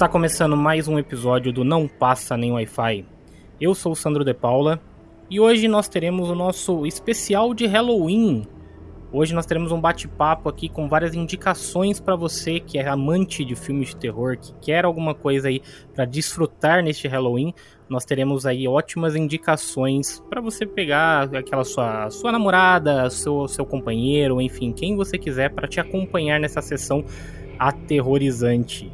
Está começando mais um episódio do Não Passa Nem Wi-Fi. Eu sou o Sandro De Paula e hoje nós teremos o nosso especial de Halloween. Hoje nós teremos um bate-papo aqui com várias indicações para você que é amante de filmes de terror, que quer alguma coisa aí para desfrutar neste Halloween. Nós teremos aí ótimas indicações para você pegar aquela sua, sua namorada, seu, seu companheiro, enfim, quem você quiser para te acompanhar nessa sessão aterrorizante.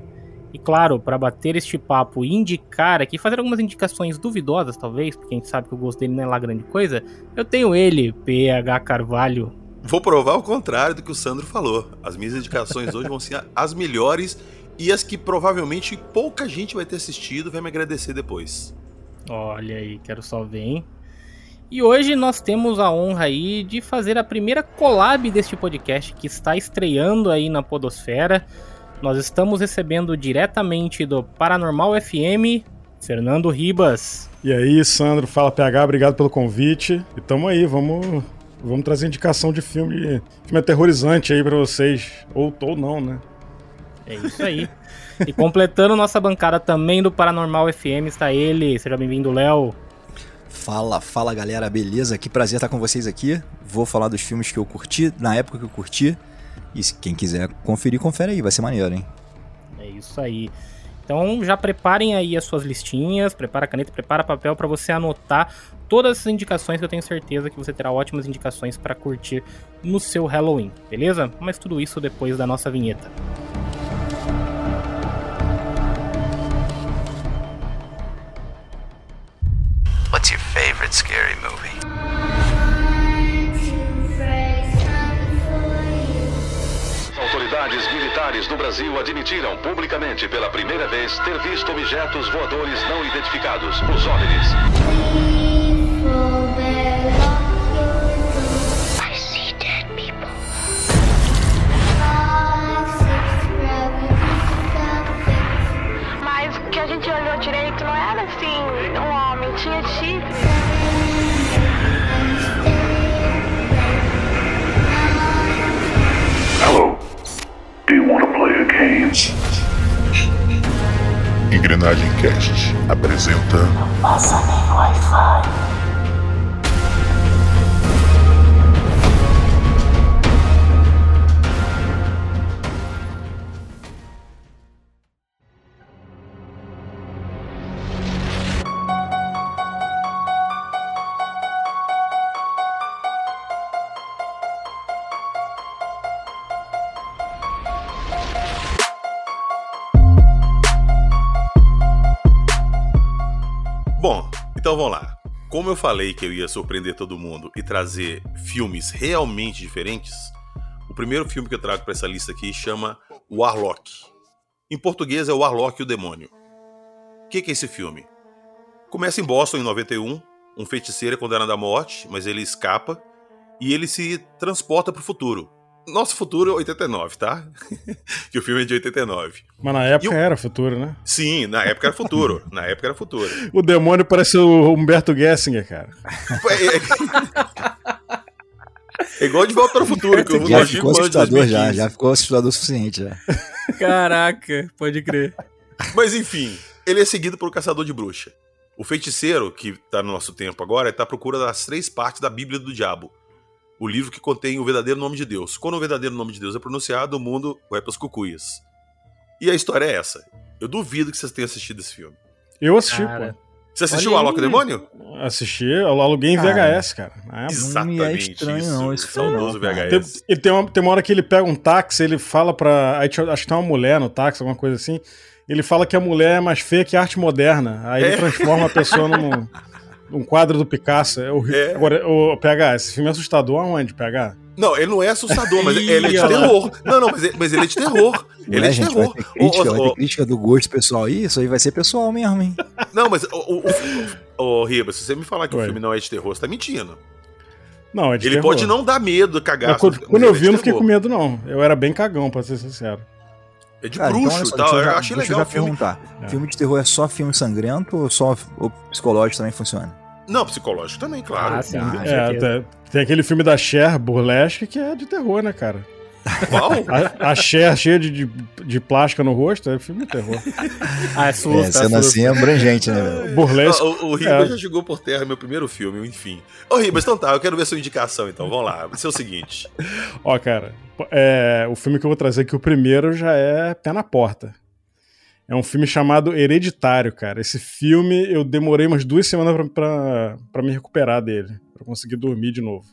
E claro, para bater este papo e indicar aqui, fazer algumas indicações duvidosas, talvez, porque a gente sabe que o gosto dele não é lá grande coisa, eu tenho ele, PH Carvalho. Vou provar o contrário do que o Sandro falou. As minhas indicações hoje vão ser as melhores e as que provavelmente pouca gente vai ter assistido vai me agradecer depois. Olha aí, quero só ver, hein? E hoje nós temos a honra aí de fazer a primeira collab deste podcast que está estreando aí na Podosfera. Nós estamos recebendo diretamente do Paranormal FM, Fernando Ribas. E aí, Sandro, fala PH, obrigado pelo convite. E tamo aí, vamos Vamos trazer indicação de filme, filme aterrorizante aí para vocês. Ou, ou não, né? É isso aí. e completando nossa bancada também do Paranormal FM está ele. Seja bem-vindo, Léo. Fala, fala galera, beleza? Que prazer estar com vocês aqui. Vou falar dos filmes que eu curti, na época que eu curti. E se quem quiser conferir, confere aí, vai ser maneiro, hein? É isso aí. Então já preparem aí as suas listinhas, prepara a caneta, prepara papel para você anotar todas as indicações que eu tenho certeza que você terá ótimas indicações para curtir no seu Halloween, beleza? Mas tudo isso depois da nossa vinheta. What's your favorite scary movie? Autoridades militares do Brasil admitiram publicamente pela primeira vez ter visto objetos voadores não identificados, os OVNIs. Engrenagem Cast apresenta. Não passa nem Wi-Fi. Como eu falei que eu ia surpreender todo mundo e trazer filmes realmente diferentes, o primeiro filme que eu trago para essa lista aqui chama Warlock. Em português é o Warlock e o Demônio. O que, que é esse filme? Começa em Boston em 91. Um feiticeiro é condenado à morte, mas ele escapa e ele se transporta para o futuro. Nosso futuro é 89, tá? que o filme é de 89. Mas na época o... era futuro, né? Sim, na época era futuro. na época era futuro. O demônio parece o Humberto Gessinger, cara. É, é igual de volta para o futuro. Que eu já ficou assustador já, já ficou assustador o suficiente já. Caraca, pode crer. Mas enfim, ele é seguido por um caçador de bruxa. O feiticeiro, que tá no nosso tempo agora, está à procura das três partes da Bíblia do Diabo o livro que contém o verdadeiro nome de Deus. Quando o verdadeiro nome de Deus é pronunciado, o mundo vai para os cucuias. E a história é essa. Eu duvido que vocês tenham assistido esse filme. Eu assisti, cara. pô. Você assistiu o Alok Demônio? Assisti, eu aluguei em VHS, cara. É, Exatamente. Não é estranho, isso. não. Esse saudoso VHS. Tem, tem, uma, tem uma hora que ele pega um táxi, ele fala pra. Aí, acho que tem uma mulher no táxi, alguma coisa assim. Ele fala que a mulher é mais feia que a arte moderna. Aí é. ele transforma a pessoa num. um quadro do Picasso. É É. Agora, o PH, esse filme é assustador aonde, PH? Não, ele não é assustador, mas ele é de terror. Não, não, mas ele, mas ele é de terror. Ele é, é de gente, terror. Vai ter, crítica, vai ter crítica do gosto pessoal aí, isso aí vai ser pessoal mesmo, hein? Não, mas, o, o, o, Riba, se você me falar que Oi. o filme não é de terror, você tá mentindo. Não, é de Ele terror. pode não dar medo, cagar. Quando, quando eu vi, eu não fiquei com medo, não. Eu era bem cagão, pra ser sincero. É de Cara, então, bruxo então, tal. Eu, eu achei legal. Eu perguntar: é. filme de terror é só filme sangrento ou só o psicológico também funciona? Não, psicológico também, claro. Ah, sim, é, tem, tem, aquele filme da Cher, Burlesque, que é de terror, né, cara? Qual? A, a Cher cheia de, de, de plástica no rosto é filme de terror. Ah, é É, susto, sendo é assim é abrangente, né, velho? Burlesco. O, o Ribas É. já jogou por terra meu primeiro filme, enfim. Ô, Ribas, então tá, eu quero ver sua indicação, então. Vamos lá. Vai ser o seguinte. Ó, cara, é, o filme que eu vou trazer aqui, o primeiro, já é Pé na Porta. É um filme chamado Hereditário, cara. Esse filme eu demorei umas duas semanas pra me recuperar dele, pra conseguir dormir de novo.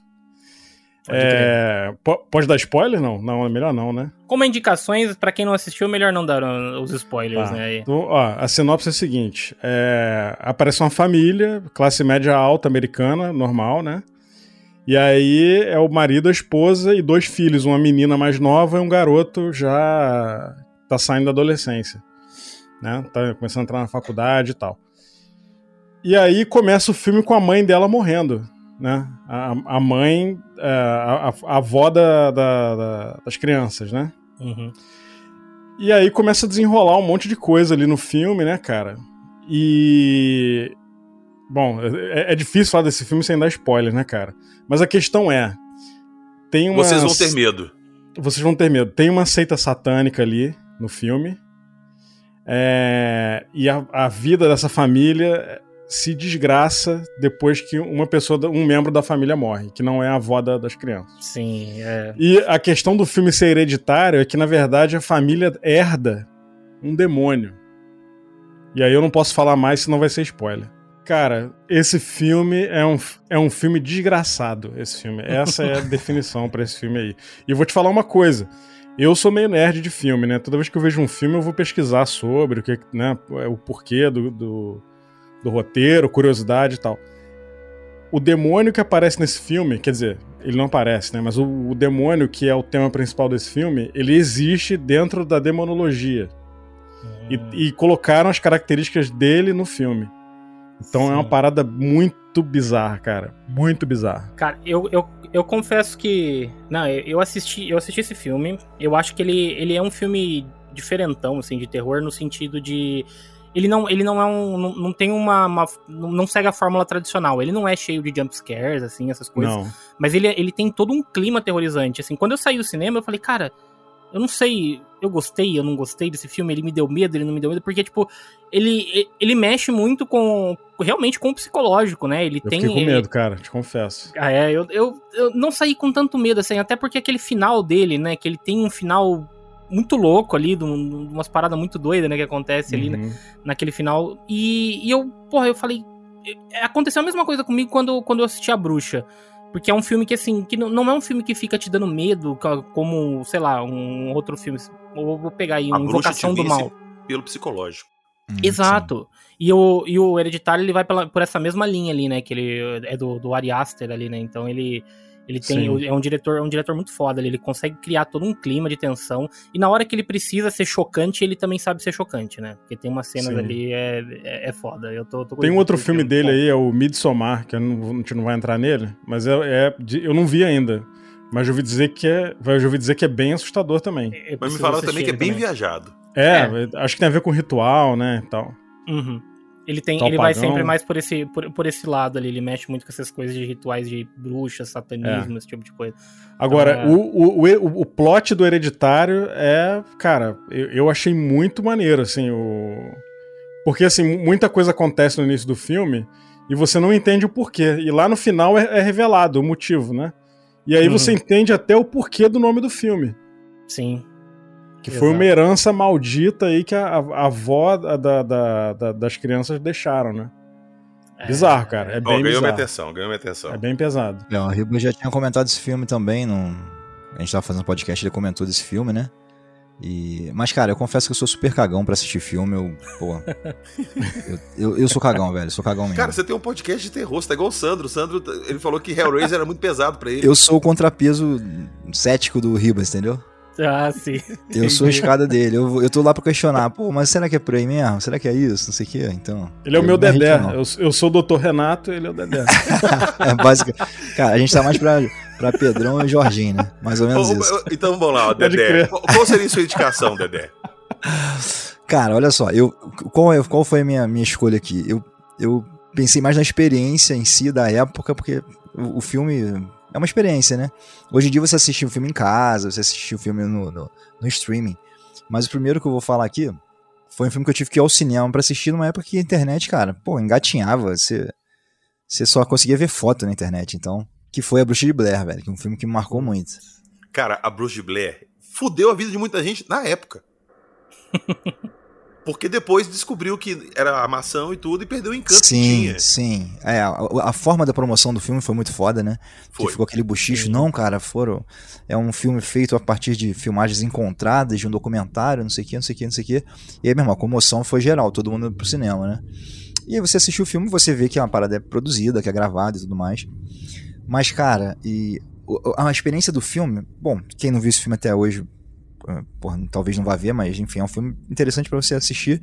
É, po- pode dar spoiler? Não, não, é melhor não, né? Como indicações, pra quem não assistiu, melhor não dar uh, os spoilers, Tá. né? Então, ó, a sinopse é a seguinte: é, aparece uma família, classe média alta americana, normal, né? E aí é o marido, a esposa e dois filhos, uma menina mais nova e um garoto já tá saindo da adolescência, né? Tá começando a entrar na faculdade e tal. E aí começa o filme com a mãe dela morrendo, né? A, a mãe, é, a, a- a avó da- da- da- das crianças, né? Uhum. E aí começa a desenrolar um monte de coisa ali no filme, né, cara? E. Bom, é, é difícil falar desse filme sem dar spoiler, né, cara? Mas a questão é. Tem uma. Vocês vão ter medo. Vocês vão ter medo. Tem uma seita satânica ali no filme. É, E a, a vida dessa família se desgraça depois que uma pessoa, um membro da família morre, que não é a avó da- das crianças. Sim, é. E a questão do filme ser hereditário é que, na verdade, a família herda um demônio. E aí eu não posso falar mais, senão vai ser spoiler. Cara, esse filme é um, é um filme desgraçado, esse filme. Essa é a definição pra esse filme aí. E eu vou te falar uma coisa. Eu sou meio nerd de filme, né? Toda vez que eu vejo um filme, eu vou pesquisar sobre o que, né, o porquê do, do, do roteiro, curiosidade e tal. O demônio que aparece nesse filme, quer dizer, ele não aparece, né? Mas o, o demônio, que é o tema principal desse filme, ele existe dentro da demonologia. E, e colocaram as características dele no filme. Então é uma Sim. parada muito bizarra, cara. Muito bizarra. Cara, eu, eu, eu confesso que. Não, eu eu assisti, eu assisti esse filme. Eu acho que ele, ele é um filme diferentão, assim, de terror, no sentido de. Ele não, ele não é um. Não, não tem uma, uma- Não segue a fórmula tradicional. Ele não é cheio de jump scares, assim, essas coisas. Não. Mas ele, ele tem todo um clima aterrorizante. Assim, quando eu saí do cinema, eu falei, cara, eu não sei, eu gostei, eu não gostei desse filme, ele me deu medo, ele não me deu medo, porque, tipo, ele, ele mexe muito com. realmente com o psicológico, né? Ele Eu tem. fiquei com ele- medo, cara, te confesso. ah, é, eu, eu, eu não saí com tanto medo, assim, até porque aquele final dele, né? Que ele tem um final muito louco ali, de, um- de umas paradas muito doidas, né? Que acontece ali, né, Uhum. naquele final. E, e eu, porra, eu falei. é, Aconteceu a mesma coisa comigo quando, quando eu assisti A Bruxa. Porque é um filme que, assim, que não, não é um filme que fica te dando medo, como, sei lá, um outro filme. Ou vou pegar aí, A um bruxa Invocação te do Mal. pelo psicológico. Hum, Exato. E o, e o Hereditário, ele vai pela, por essa mesma linha ali, né? Que ele é do, do Ari Aster ali, né? Então ele, ele tem. Sim. É um diretor, é um diretor muito foda ali. Ele consegue criar todo um clima de tensão. E na hora que ele precisa ser chocante, ele também sabe ser chocante, né? Porque tem umas cenas Sim. ali, é, é, é foda. Eu tô, tô Tem um outro filme dele aí, é o Midsommar, que eu não, a gente não vai entrar nele, mas é, é eu não vi ainda. Mas eu ouvi dizer que é, eu ouvi dizer que é bem assustador também. Mas me falaram também que é ele bem viajado. É, acho que tem a ver com ritual, né, e tal. Uhum. Ele tem, Tal ele vai pagão. sempre mais por esse, por, por esse lado ali. Ele mexe muito com essas coisas de rituais de bruxas, satanismo, esse tipo de coisa. Agora, Então, é. o, o, o, o plot do Hereditário é, cara, eu, eu achei muito maneiro, assim, o... Porque, assim, muita coisa acontece no início do filme e você não entende o porquê. E lá no final é, é revelado o motivo, né? E aí Uhum. você entende até o porquê do nome do filme. Sim. Que foi Exato. uma herança maldita aí que a, a- avó da- da- da- das crianças deixaram, né? É, Bizarro, cara. É bem ganhou minha bizarro. atenção, ganhou minha atenção. É bem pesado. É, o Riba já tinha comentado esse filme também. Num... A gente tava fazendo podcast, ele comentou desse filme, né? E... Mas, cara, eu confesso que eu sou super cagão pra assistir filme. Eu, pô. eu, eu, eu sou cagão, velho. Sou cagão mesmo. Cara, você tem um podcast de terror, você tá igual o Sandro. O Sandro, ele falou que Hellraiser era muito pesado pra ele. Eu sou o contrapeso cético do Ribas, entendeu? Ah, sim. Eu sou a escada dele. Eu, eu tô lá pra questionar. Pô, mas será que é por aí mesmo? Será que é isso? Não sei o quê. Então. Ele é o eu meu Dedé. Eu, eu sou o Dr. Renato, ele é o Dedé. é básica. Cara, a gente tá mais pra, pra Pedrão e Jorginho, né? Mais ou menos isso. Então vamos lá, Dedé. qual seria a sua indicação, Dedé? Cara, olha só, eu, qual, é- qual foi a minha, minha escolha aqui? Eu, eu pensei mais na experiência em si da época, porque o, o filme é uma experiência, né? Hoje em dia você assiste o filme em casa, você assiste o filme no, no, no streaming. Mas o primeiro que eu vou falar aqui foi um filme que eu tive que ir ao cinema pra assistir numa época que a internet, cara, pô, engatinhava. Você, você só conseguia ver foto na internet. Então, que foi A Bruxa de Blair, velho. Que é um filme que me marcou muito. Cara, a Bruxa de Blair fudeu a vida de muita gente na época. Porque depois descobriu que era armação e tudo e perdeu o encanto que Sim, tinha. sim. É, a, a forma da promoção do filme foi muito foda, né? Foi. Que ficou aquele buchicho. Não, cara, foram. É um filme feito a partir de filmagens encontradas, de um documentário, não sei o que, não sei o que, não sei o que. E aí, meu irmão, a comoção foi geral, todo mundo pro cinema, né? E aí você assiste o filme, você vê que é uma parada produzida, que é gravada e tudo mais. Mas, cara, e a experiência do filme, bom, quem não viu esse filme até hoje, porra, talvez não vá ver, mas enfim, é um filme interessante pra você assistir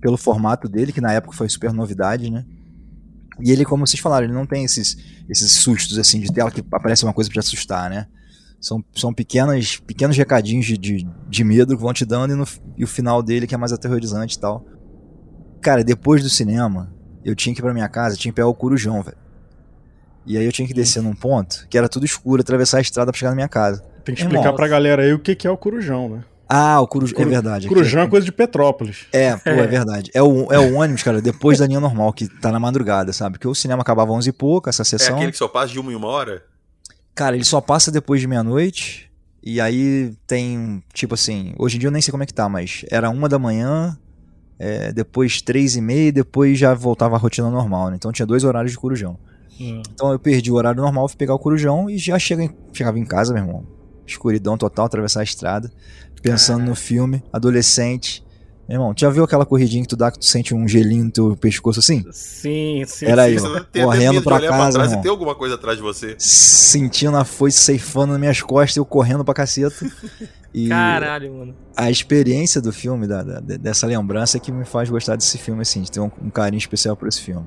pelo formato dele, que na época foi super novidade, né? E ele, como vocês falaram, ele não tem esses, esses sustos assim de tela que aparece uma coisa pra te assustar, né? São, são pequenas, pequenos recadinhos de, de, de medo que vão te dando e, no, e o final dele que é mais aterrorizante e tal. Cara, depois do cinema, eu tinha que ir pra minha casa, tinha que pegar o corujão, velho. E aí eu tinha que descer num ponto que era tudo escuro, atravessar a estrada pra chegar na minha casa. Tem que Irmão, explicar pra galera aí o que, que é o corujão, né? Ah, o corujão. Coru- É verdade. Corujão é coisa de Petrópolis. É, pô, é verdade. É o, é o ônibus, cara, depois da linha normal, que tá na madrugada, sabe? Porque o cinema acabava 11 e pouco, essa É sessão. aquele que só passa de uma em uma hora? Cara, ele só passa depois de meia-noite. E aí tem, tipo assim, hoje em dia eu nem sei como é que tá, mas era uma da manhã, é, depois três e meia, e depois já voltava a rotina normal, né? Então tinha dois horários de corujão. Hum. Então eu perdi o horário normal, fui pegar o corujão e já chega em- chegava em casa, meu irmão. Escuridão total, atravessar a estrada, pensando no filme, adolescente. Meu irmão, tu já viu aquela corridinha que tu dá que tu sente um gelinho no teu pescoço assim? Sim, sim. Era sim. tem até correndo pra casa, trás irmão. e ter alguma coisa atrás de você. Sentindo a foice ceifando nas minhas costas, eu correndo pra caceta. E Caralho, mano. a experiência do filme, da, da- dessa lembrança é que me faz gostar desse filme, assim, de ter um, um carinho especial por esse filme.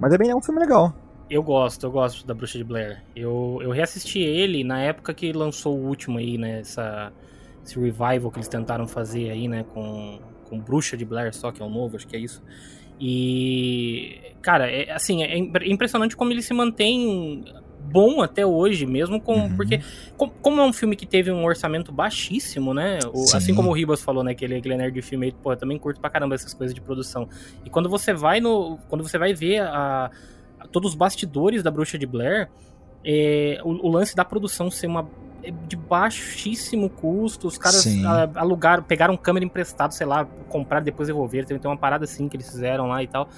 Mas é bem é um filme legal. Eu gosto, eu gosto da Bruxa de Blair. Eu, eu reassisti ele na época que lançou o último aí, né? Essa, esse revival que eles tentaram fazer aí, né? Com, com Bruxa de Blair, só que é o novo, acho que é isso. E, cara, é, assim, é impre- impressionante como ele se mantém bom até hoje, mesmo com. Uhum. Porque, com- como é um filme que teve um orçamento baixíssimo, né? o- Sim. assim como o Ribas falou, né? Que ele, é nerd de filme, aí, pô, eu também curto pra caramba essas coisas de produção. E quando você vai no. Quando você vai ver a- todos os bastidores da Bruxa de Blair, é, o, o lance da produção ser uma. é de baixíssimo custo, os caras a- alugaram, pegaram câmera emprestado, sei lá, compraram depois devolveram, tem tem uma parada assim que eles fizeram lá e tal.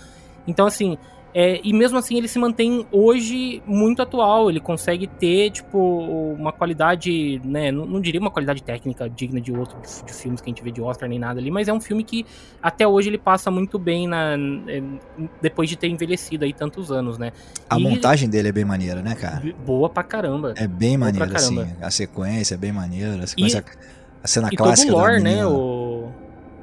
Então, assim, é, e mesmo assim ele se mantém hoje muito atual. Ele consegue ter, tipo, uma qualidade, né? Não, não diria uma qualidade técnica digna de outro de, de filmes que a gente vê de Oscar nem nada ali, mas é um filme que até hoje ele passa muito bem na, é, depois de ter envelhecido aí tantos anos, né? A E- montagem dele é bem maneira, né, cara? Boa pra caramba. É bem maneira, assim. A sequência é bem maneira. A, sequência, a cena e todo clássica o lore, né? O...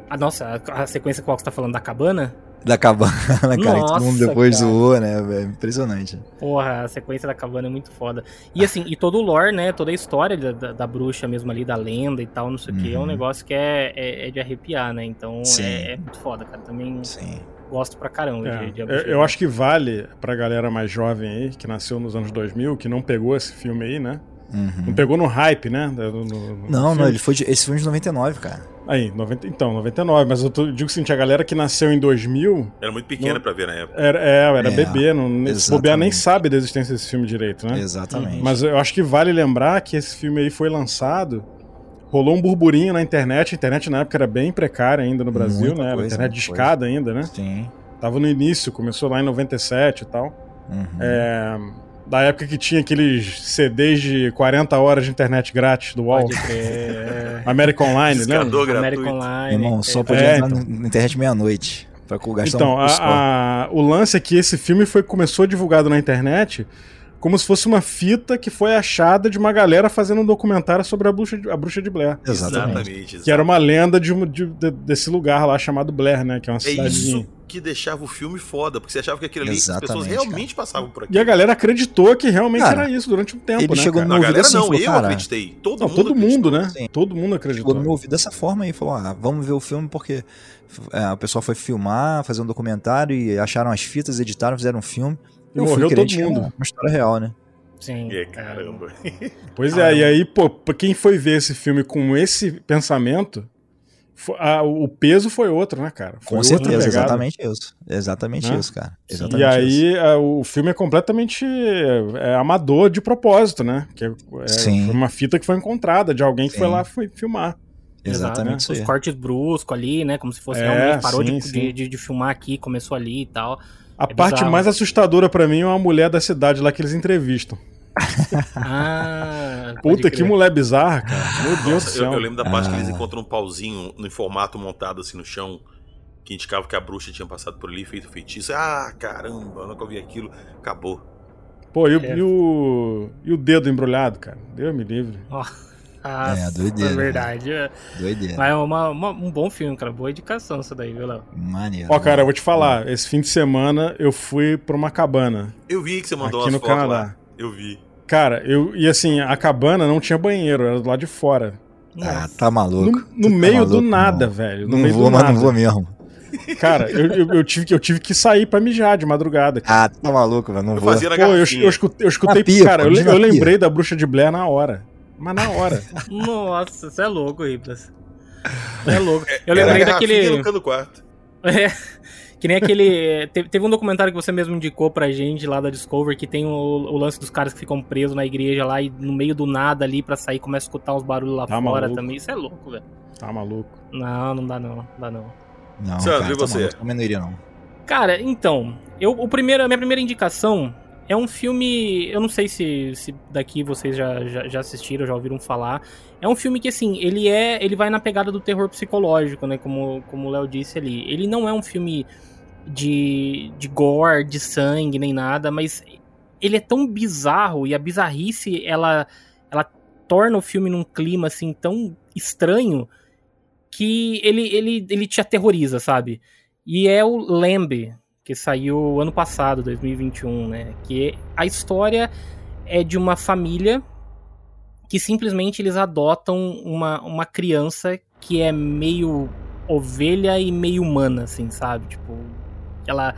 A nossa, a, a sequência qual que você tá falando da cabana? Da cabana, cara, que todo mundo Nossa, depois cara. zoou, né? É impressionante. Porra, a sequência da cabana é muito foda. E assim, e todo o lore, né? Toda a história da, da, da bruxa mesmo ali, da lenda e tal, não sei o que, é um Uhum. negócio que é, é, é de arrepiar, né? Então é, é muito foda, cara. Também Sim. gosto pra caramba É, de, de A eu, eu acho que vale pra galera mais jovem aí, que nasceu nos anos 2000, que não pegou esse filme aí, né? Uhum. Não pegou no hype, né? No- no- no Não, não, filme. ele foi de, esse foi de 99, cara. Aí, 90, então, 99. Mas eu tô, digo assim, a galera que nasceu em 2000 Era muito pequena Não. pra ver na época. era, é, era É, bebê, não, exatamente. bobear nem sabe da existência desse filme direito, né? Exatamente. Mas eu acho que vale lembrar que esse filme aí foi lançado. Rolou um burburinho na internet. A internet na época era bem precária ainda no Brasil, Muita né? Era coisa, internet discada ainda, né? Sim. Tava no início, começou lá em 97 e tal. Uhum. É, da época que tinha aqueles CDs de 40 horas de internet grátis do UOL. Pode crer. é. América Online, né? American. Online. Irmão, só é, podia É, entrar então. na internet meia-noite. Pra gastar Então, um a- só. a- o lance é que esse filme foi, começou divulgado na internet como se fosse uma fita que foi achada de uma galera fazendo um documentário sobre a bruxa de, a bruxa de Blair. Exatamente. Que era uma lenda de, de- de- desse lugar lá chamado Blair, né? Que é uma É cidadezinha. isso que deixava o filme foda, porque você achava que aquilo ali, as pessoas Exatamente, realmente passavam por aqui. E a galera acreditou que realmente Cara, era isso durante um tempo, ele né? chegou cara? no a ouvido galera assim, não, falou, eu cara, acreditei. Todo Não, mundo todo mundo, né? Sim. Todo mundo Chegou acreditou. no meu ouvido dessa forma aí, falou: ah, vamos ver o filme porque é, o pessoal foi filmar, fazer um documentário e acharam as fitas, editaram, fizeram um filme. E Eu morreu todo mundo. Uma história real, né? Sim. É, caramba. Pois é, e aí, pô, pra quem foi ver esse filme com esse pensamento, a- o peso foi outro, né, cara? Foi Com certeza, exatamente isso. Exatamente Né? isso, cara. E Exatamente isso. aí a- o filme é completamente é, amador de propósito, né? Que é, é uma fita que foi encontrada de alguém que foi Sim. lá foi filmar. Exatamente isso Os cortes bruscos ali, né? Como se fosse É, realmente parou sim, de, sim. de, de- de filmar aqui, começou ali e tal. A É parte bizarro. mais assustadora pra mim é uma mulher da cidade lá que eles entrevistam. Ah, Puta, que mulher bizarra, cara. Meu Deus do Nossa, eu, céu. eu lembro da parte que eles Ah. encontram um pauzinho no formato montado assim no chão, que indicava que a bruxa tinha passado por ali e feito feitiço. Ah, caramba, eu nunca vi aquilo. Acabou. Pô, e, o- É. e o, e o dedo embrulhado, cara? Deus me livre. Ah, É, doideira, É né? verdade. é. Doideira. Mas é uma- uma- um bom filme, cara. Boa indicação isso daí, viu, Léo? Maneiro. Ó, cara, eu vou te falar. Esse fim de semana eu fui pra uma cabana Eu vi que você mandou aqui umas no fotos Canadá. lá. Eu vi. Cara, eu. E assim, a cabana não tinha banheiro, era do lado de fora. Ah, tá maluco. No, no tá meio do maluco, nada, não. velho. No Não meio vou, do mas nada. não vou mesmo. Cara, eu, eu, eu tive, que- eu tive que sair pra mijar de madrugada. Ah, tá maluco, velho. Não Eu vou. fazia na Pô, eu, eu escutei, eu escutei pia, cara, pô, eu, eu lembrei da bruxa de Blair na hora. Mas na hora. Nossa, você é louco, Riplas. Você é louco. Eu Era lembrei a garrafinha daquele. no do quarto. É, que nem aquele. Teve, um documentário que você mesmo indicou pra gente lá da Discover que tem o, o lance dos caras que ficam presos na igreja lá e no meio do nada ali pra sair começa a escutar uns barulhos lá Tá fora maluco. também. Isso é louco, velho. Tá maluco. Não, não dá não, não dá não. Não, Sandro, cara, e tá você? maluco, também não iria, não. Cara, então, eu, o primeiro, a minha primeira indicação é um filme. Eu não sei se, se daqui vocês já, já, já assistiram, já ouviram falar. É um filme que, assim, ele é. Ele vai na pegada do terror psicológico, né? Como, como o Léo disse ali. Ele não é um filme de, de gore, de sangue, nem nada, mas ele é tão bizarro e a bizarrice ela, ela torna o filme num clima assim tão estranho que ele, ele, ele te aterroriza, sabe? E é o Lamb, que saiu ano passado, 2021, né? Que a história é de uma família que simplesmente eles adotam uma, uma criança que é meio ovelha e meio humana, assim, sabe? Tipo, ela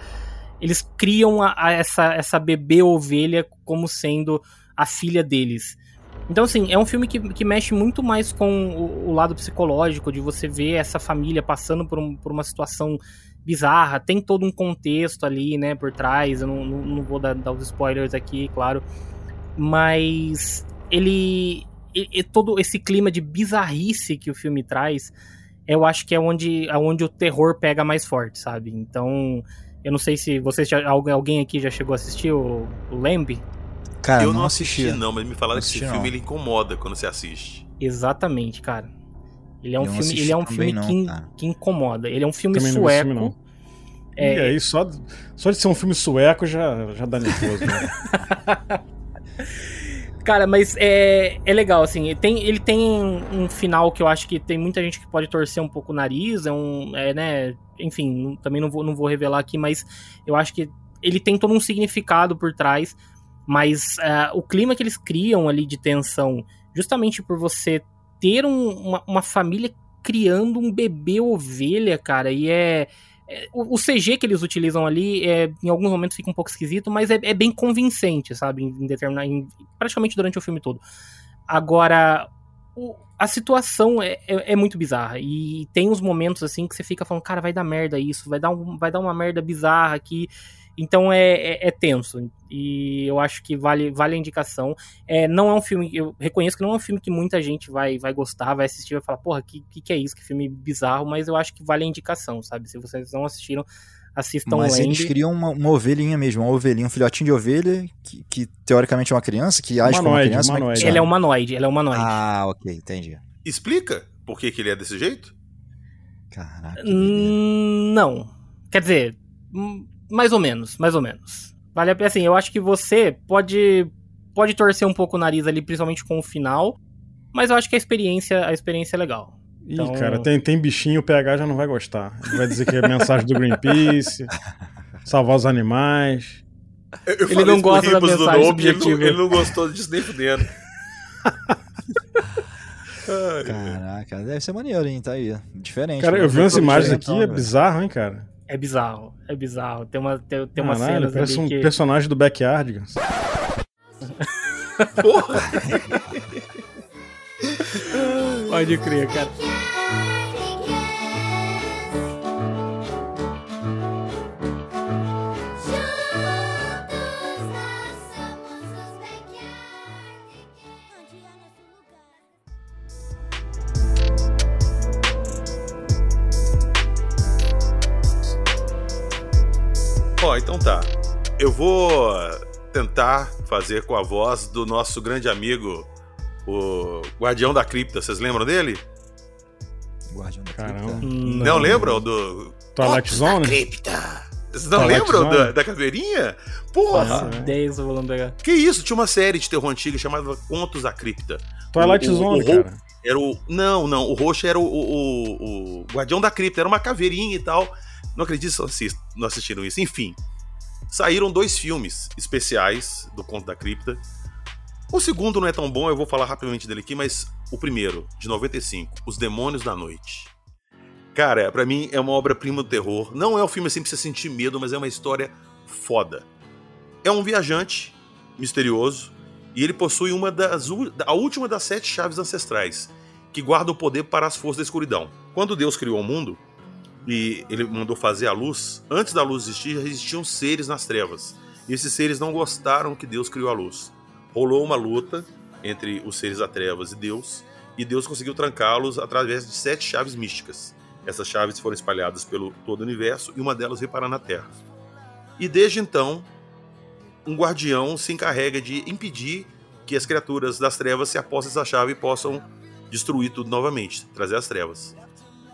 eles criam a, a essa, essa bebê ovelha como sendo a filha deles. Então, assim, é um filme que, que mexe muito mais com o, o lado psicológico, de você ver essa família passando por, um- por uma situação bizarra, tem todo um contexto ali, né, por trás, eu não, não, não vou dar, dar os spoilers aqui, claro, mas ele, e- e todo esse clima de bizarrice que o filme traz, eu acho que é onde, é onde o terror pega mais forte, sabe? Então, eu não sei se vocês já, alguém alguém aqui já chegou a assistir o, o Lamb. Cara, eu não, não assisti, não, mas me falaram Não que esse assisti, filme não. ele incomoda quando você assiste. Exatamente, cara. Ele é um Eu não filme, ele é um filme não, que, que incomoda. Ele é um filme Também não filme, sueco. não. É, E aí, só, só de ser um filme sueco já, já dá nervoso. Né? Cara, mas é, é legal, assim. Ele tem, ele tem um final que eu acho que tem muita gente que pode torcer um pouco o nariz. É um. É, né? Enfim, também não vou, não vou revelar aqui, mas eu acho que ele tem todo um significado por trás. Mas ah, o clima que eles criam ali de tensão, justamente por você ter um- uma, uma família criando um bebê ovelha, cara, e é. O, CG que eles utilizam ali, é, em alguns momentos fica um pouco esquisito, mas é, é bem convincente, sabe? Em determinar, em- praticamente durante o filme todo. Agora, o- a situação é, é, é muito bizarra. E tem uns momentos assim que você fica falando, cara, vai dar merda isso, vai dar, um, vai dar uma merda bizarra aqui. Então é, é, é tenso. E eu acho que vale, vale a indicação. É, não é um filme. Eu reconheço que não é um filme que muita gente vai, vai gostar, vai assistir, vai falar, porra, que, que, que é isso? Que filme bizarro, mas eu acho que vale a indicação, sabe? Se vocês não assistiram, assistam Mas Land. eles criam uma, uma ovelhinha mesmo, uma ovelhinha, um filhotinho de ovelha, que, que teoricamente é uma criança, que age como uma criança. mas humanoide. funciona. Ele é humanoide, ele é humanoide. Ah, ok, entendi. Explica por que, que ele é desse jeito? Caraca. Hum, Não. Quer dizer, hum, mais ou menos, mais ou menos. Vale a pena, assim, eu acho que você pode pode torcer um pouco o nariz ali, principalmente com o final, mas eu acho que a experiência, a experiência é legal. Ih, Então- cara, tem, tem bichinho, o PH já não vai gostar. Ele vai dizer que é mensagem do Greenpeace, salvar os animais. Eu, eu Ele não gosta da Ribas do mensagem Nope, ele, ele não gostou disso nem fudendo. Caraca, deve ser maneiro, hein? Tá aí. Diferente. Cara, né? eu vi umas imagens aqui, é bizarro, hein, cara? É bizarro, é bizarro. Tem, uma, tem, tem Caralho, cenas parece ali um que... personagem do Backyardigans. Porra! Pode crer, cara. Ó, então tá. Eu vou tentar fazer com a voz do nosso grande amigo, o Guardião da Cripta. Vocês lembram dele? Guardião da Caramba. Cripta. Não, lembram do. Twilight Zone? Cripta! Vocês não Twilight lembram da, da caveirinha? Porra! Nossa. 10 eu vou. Que isso? Tinha uma série de terror antiga chamada Contos da Cripta. Twilight O- o- Zone, o cara. Era o. Não, não. O roxo era o, o, o- o Guardião da Cripta. Era uma caveirinha e tal. Não acredito se vocês não assistiram isso. Enfim. Saíram dois filmes especiais do Conto da Cripta. O segundo não é tão bom, eu vou falar rapidamente dele aqui, mas o primeiro, de 95, Os Demônios da Noite. Cara, pra mim é uma obra-prima do terror. Não é um filme assim pra você sentir medo, mas é uma história foda. É um viajante misterioso e ele possui uma das a última das sete chaves ancestrais que guarda o poder para as forças da escuridão. Quando Deus criou o mundo e ele mandou fazer a luz, antes da luz existir, já existiam seres nas trevas. E esses seres não gostaram que Deus criou a luz. Rolou uma luta entre os seres da trevas e Deus, e Deus conseguiu trancá-los através de sete chaves místicas. Essas chaves foram espalhadas pelo todo o universo e uma delas veio parar na Terra. E desde então, um guardião se encarrega de impedir que as criaturas das trevas se apossem dessa chave e possam destruir tudo novamente, trazer as trevas.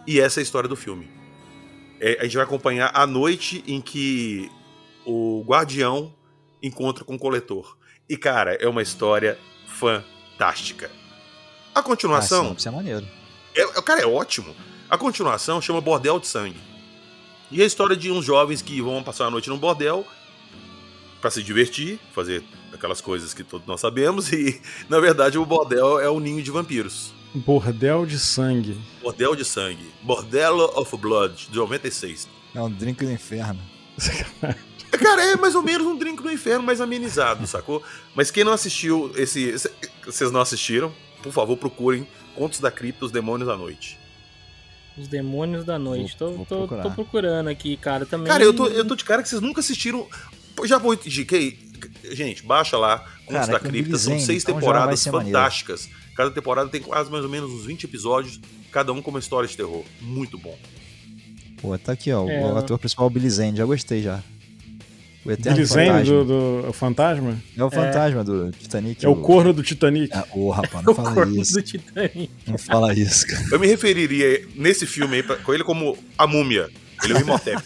E essa é a história do filme. É, a gente vai acompanhar a noite em que o guardião encontra com o coletor. E, cara, é uma história fantástica. A Ah, continuação. isso é maneiro. É, é- cara, é ótimo. A continuação chama Bordel de Sangue. E é a história de uns jovens que vão passar a noite num bordel pra se divertir, fazer aquelas coisas que todos nós sabemos, e na verdade o bordel é um ninho de vampiros. Bordel de sangue. Bordel de Sangue. Bordello of Blood, de 96. É um drink do inferno. Cara, é mais ou menos um drink do inferno mais amenizado, sacou? Mas quem não assistiu esse. Vocês não assistiram? Por favor, procurem Contos da Cripta, Os Demônios da Noite. Os Demônios da Noite. Vou- tô, vou tô, procurar. tô procurando aqui, cara. Também. Cara, eu tô, eu tô de cara que vocês nunca assistiram. Já vou indiquei. Gente, baixa lá. Contos Cara, da é Cripta. São seis então temporadas ser maneiro. Cada temporada tem quase mais ou menos uns 20 episódios, cada um com uma história de terror. Muito bom. Pô, tá aqui, ó. É. O ator principal, o Billy Zane. Já gostei já. O Eterno Billy Zane do, do o Fantasma? É o fantasma do Titanic. É o corno do Titanic. Ah, Ô, rapaz, não O fala corpo isso. do Titanic. Não fala isso, cara. Eu me referiria nesse filme aí pra- com ele como a múmia. Ele é o Imhotep.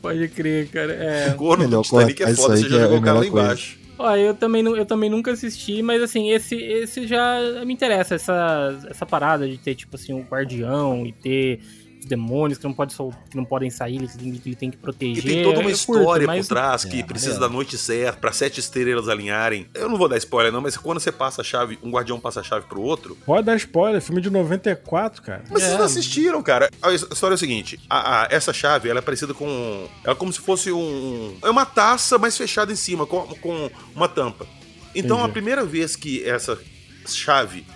Pode crer, cara. É. O corno do Melhor Titanic é foda, aí você que já é jogou o cara lá coisa. embaixo. Ó, eu também, eu também nunca assisti, mas assim, esse, esse já me interessa, essa, essa parada de ter, tipo assim, um guardião e ter demônios que não, pode sol- que não podem sair, ele tem, ele tem que proteger. E tem toda uma eu curto, história mas- por trás que É, precisa da noite certa, pra sete estrelas alinharem. Eu não vou dar spoiler, não, mas quando você passa a chave, um guardião passa a chave pro outro. Pode dar spoiler, filme de 94, cara. Mas vocês É. não assistiram, cara. A história é o seguinte: a- a- essa chave ela é parecida com. Ela é como se fosse um. É uma taça, mas fechada em cima, com, com uma tampa. Então, Entendi. a primeira vez que essa chave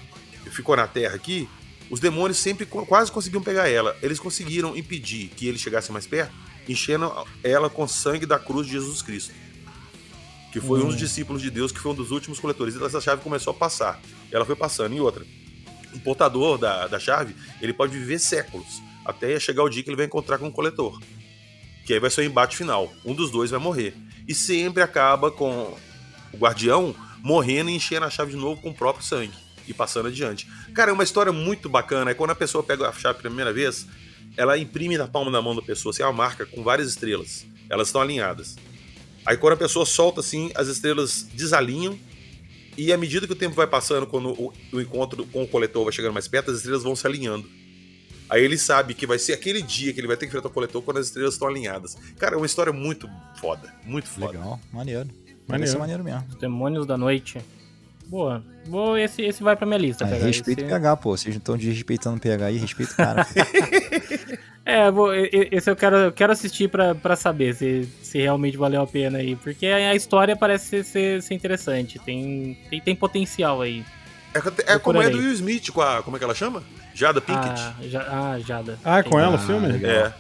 ficou na Terra aqui, os demônios sempre quase conseguiam pegar ela. Eles conseguiram impedir que ele chegasse mais perto, enchendo ela com sangue da cruz de Jesus Cristo. Que foi um dos discípulos de Deus, que foi um dos últimos coletores. Então essa chave começou a passar. Ela foi passando. E outra, o portador da, da chave, ele pode viver séculos, até chegar o dia que ele vai encontrar com o coletor. Que aí vai ser o embate final. Um dos dois vai morrer. E sempre acaba com o guardião morrendo e enchendo a chave de novo com o próprio sangue. E passando adiante. Cara, é uma história muito bacana. É quando a pessoa pega a chave pela primeira vez, ela imprime na palma da mão da pessoa assim, uma marca com várias estrelas. Elas estão alinhadas. Aí quando a pessoa solta assim, as estrelas desalinham. E à medida que o tempo vai passando, quando o, o encontro com o coletor vai chegando mais perto, as estrelas vão se alinhando. Aí ele sabe que vai ser aquele dia que ele vai ter que enfrentar o coletor quando as estrelas estão alinhadas. Cara, é uma história muito foda. Muito foda. Legal, maneiro. Maneiro. Maneiro. maneiro mesmo. Os Demônios da Noite. Boa. Vou, esse, esse vai pra minha lista. Ah, respeito o esse. PH, pô. Vocês não estão desrespeitando o PH aí, respeita o cara. É, vou, esse eu quero, eu quero assistir pra, pra saber se, se realmente valeu a pena aí. Porque a, história parece ser, ser, ser interessante. Tem, tem, tem potencial aí. É, é como é do Will Smith com a. Como é que ela chama? Jada Pinkett. Ah, já, ah, Jada. Ah, é com Tem- ela o filme? legal. é.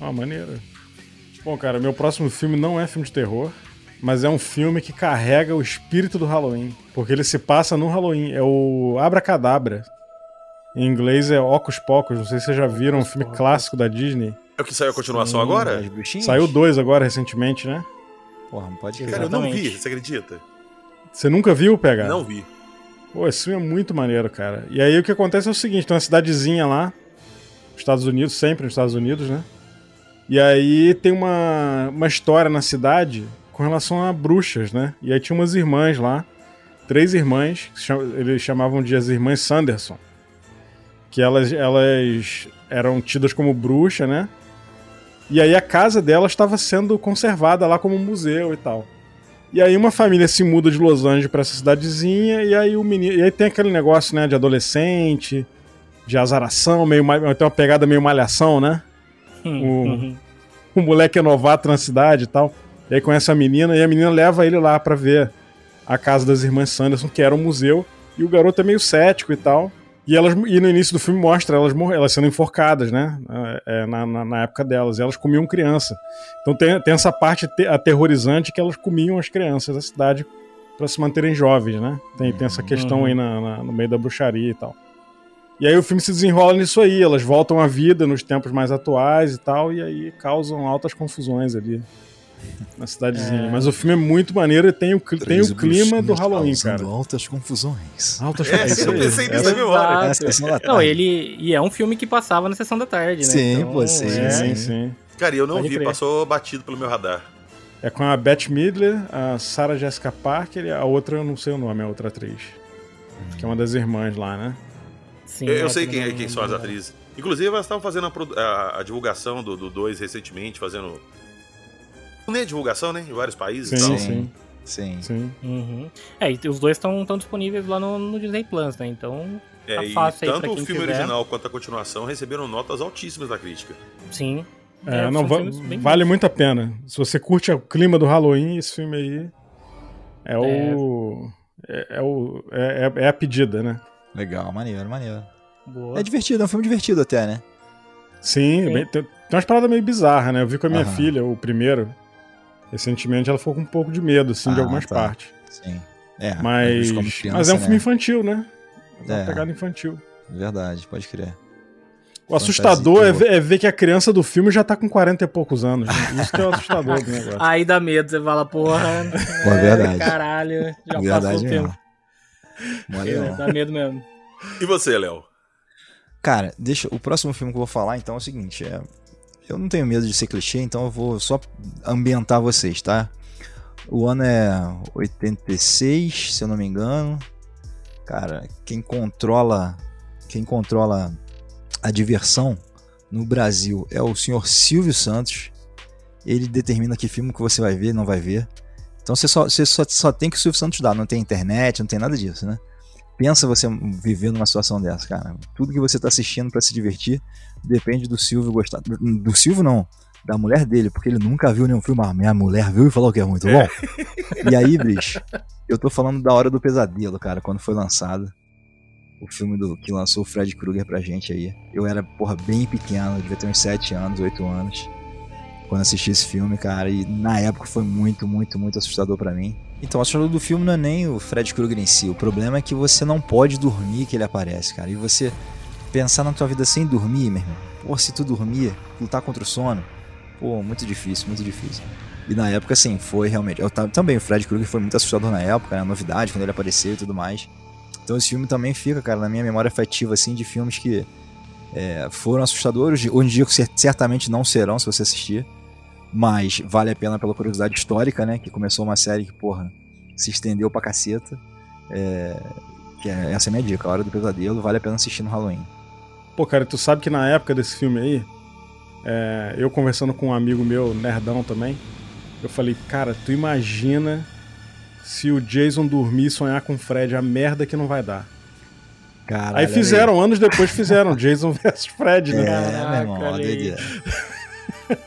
Ah, maneiro. Bom, cara, meu próximo filme não é filme de terror, mas é um filme que carrega o espírito do Halloween. Porque ele se passa no Halloween. É o Abracadabra. Em inglês é Ocus Pocus. Não sei se vocês já viram, um filme Pocus. clássico da Disney. É o que saiu a continuação Sim, agora? Saiu dois agora recentemente, né? Porra, não pode crer. Cara, eu não vi, Exatamente. você acredita? Você nunca viu pegar? Não vi. Pô, esse filme é muito maneiro, cara. E aí o que acontece é o seguinte: tem uma cidadezinha lá, nos Estados Unidos, sempre nos Estados Unidos, né? E aí tem uma, uma história na cidade com relação a bruxas, né? E aí tinha umas irmãs lá, três irmãs, eles chamavam de as irmãs Sanderson. Que elas, elas eram tidas como bruxa, né? E aí a casa delas estava sendo conservada lá como museu e tal. E aí uma família se muda de Los Angeles pra essa cidadezinha e aí o menino, e aí tem aquele negócio, né, de adolescente, de azaração, meio tem uma pegada meio malhação, né? Hum, O moleque é novato na cidade e tal. E aí conhece a menina e a menina leva ele lá pra ver a casa das irmãs Sanderson, que era um museu, e o garoto é meio cético e tal. E, elas, e no início do filme mostra elas, elas sendo enforcadas, né? É, na, na, na época delas. E elas comiam criança. Então tem, tem essa parte te- aterrorizante que elas comiam as crianças da cidade para se manterem jovens, né? Tem, tem essa questão aí na- na- no meio da bruxaria e tal. E aí o filme se desenrola nisso aí, elas voltam à vida nos tempos mais atuais e tal, e aí causam altas confusões ali na cidadezinha. É. Mas o filme é muito maneiro e tem o, tem o clima do Halloween, cara. altas confusões. Altas É, isso eu aí. pensei nisso Essa- na minha hora. Exato. É da Não, ele. E é um filme que passava na sessão da tarde, né? Sim, pô, sim, Sim, é, sim. Cara, e eu não Pode vi, crer. passou batido pelo meu radar. É com a Beth Midler, a Sarah Jessica Parker e a outra eu não sei o nome, a outra atriz. Que é uma das irmãs lá, né? sim, Eu, eu é, sei quem, é, quem são as atrizes. Inclusive, elas estavam fazendo a, a- a divulgação do 2 recentemente, fazendo. Né, divulgação, né? Em vários países e Sim, tal. sim, Sim. sim. Uhum. É, e os dois estão disponíveis lá no, no Disney Plus, né? Então, É, Tá e fácil aí pra tanto o filme quiser. original quanto a continuação receberam notas altíssimas da crítica. sim. É, não, são va- vale muito a pena. Se você curte o clima do Halloween, esse filme aí é o. É, é o, é, é- é a pedida, né? Legal, maneiro, maneiro. Boa. É divertido, é um filme divertido até, né? Sim, Sim. bem- tem, tem umas paradas meio bizarras, né? Eu vi com a minha Aham. filha, o primeiro. Recentemente ela ficou com um pouco de medo, assim, de Ah, algumas tá. partes. Sim. É, Mas, criança, mas é um né? filme infantil, né? É uma É. pegada infantil. Verdade, pode crer. O assustador é ver, é ver que a criança do filme já tá com 40 e poucos anos. né? Isso que é o assustador do negócio. Aí dá medo, você fala, porra. Pô, é verdade. Caralho, já passou Verdade o mesmo. tempo. É, dá medo mesmo. E você, Léo? Cara, deixa. O próximo filme que eu vou falar, então, é o seguinte: é, eu não tenho medo de ser clichê, então eu vou só ambientar vocês, tá? O ano é 86, se eu não me engano. Cara, quem controla. Quem controla a diversão no Brasil é o senhor Silvio Santos. Ele determina que filme que você vai ver e não vai ver. Então você só, você só, só tem que o Silvio Santos dar, não tem internet, não tem nada disso, né? Pensa você viver numa situação dessa, cara. Tudo que você tá assistindo pra se divertir depende do Silvio gostar. Do, Silvio não, da mulher dele, porque ele nunca viu nenhum filme. Ah, minha mulher viu e falou que é muito bom. E aí, bicho, eu tô falando da Hora do Pesadelo, cara, quando foi lançado. O filme do, que lançou o Fred Krueger pra gente aí. Eu era, porra, bem pequeno, devia ter uns 7 anos, 8 anos. Quando assisti esse filme, cara, e na época foi muito, muito, muito assustador pra mim. Então, o assustador do filme não é nem o Fred Krueger em si. O problema é que você não pode dormir que ele aparece, cara. E você pensar na tua vida sem dormir, meu irmão. Pô, se tu dormir, lutar contra o sono. Pô, muito difícil, muito difícil. E na época, assim, foi realmente. Eu, ta- também, o Fred Krueger foi muito assustador na época, né? Novidade, quando ele apareceu e tudo mais. Então esse filme também fica, cara, na minha memória afetiva, assim, de filmes que é, foram assustadores. Hoje em dia cer- certamente não serão, se você assistir. Mas vale a pena pela curiosidade histórica, né? Que começou uma série que, porra, se estendeu pra caceta. É, que é, essa é a minha dica, A Hora do Pesadelo, vale a pena assistir no Halloween. Pô, cara, tu sabe que na época desse filme aí, é, eu conversando com um amigo meu, nerdão também, eu falei, cara, tu imagina se o Jason dormir e sonhar com o Fred, a merda que não vai dar. Caralho, Aí fizeram, anos depois fizeram Jason vs Fred, É, né? meu irmão,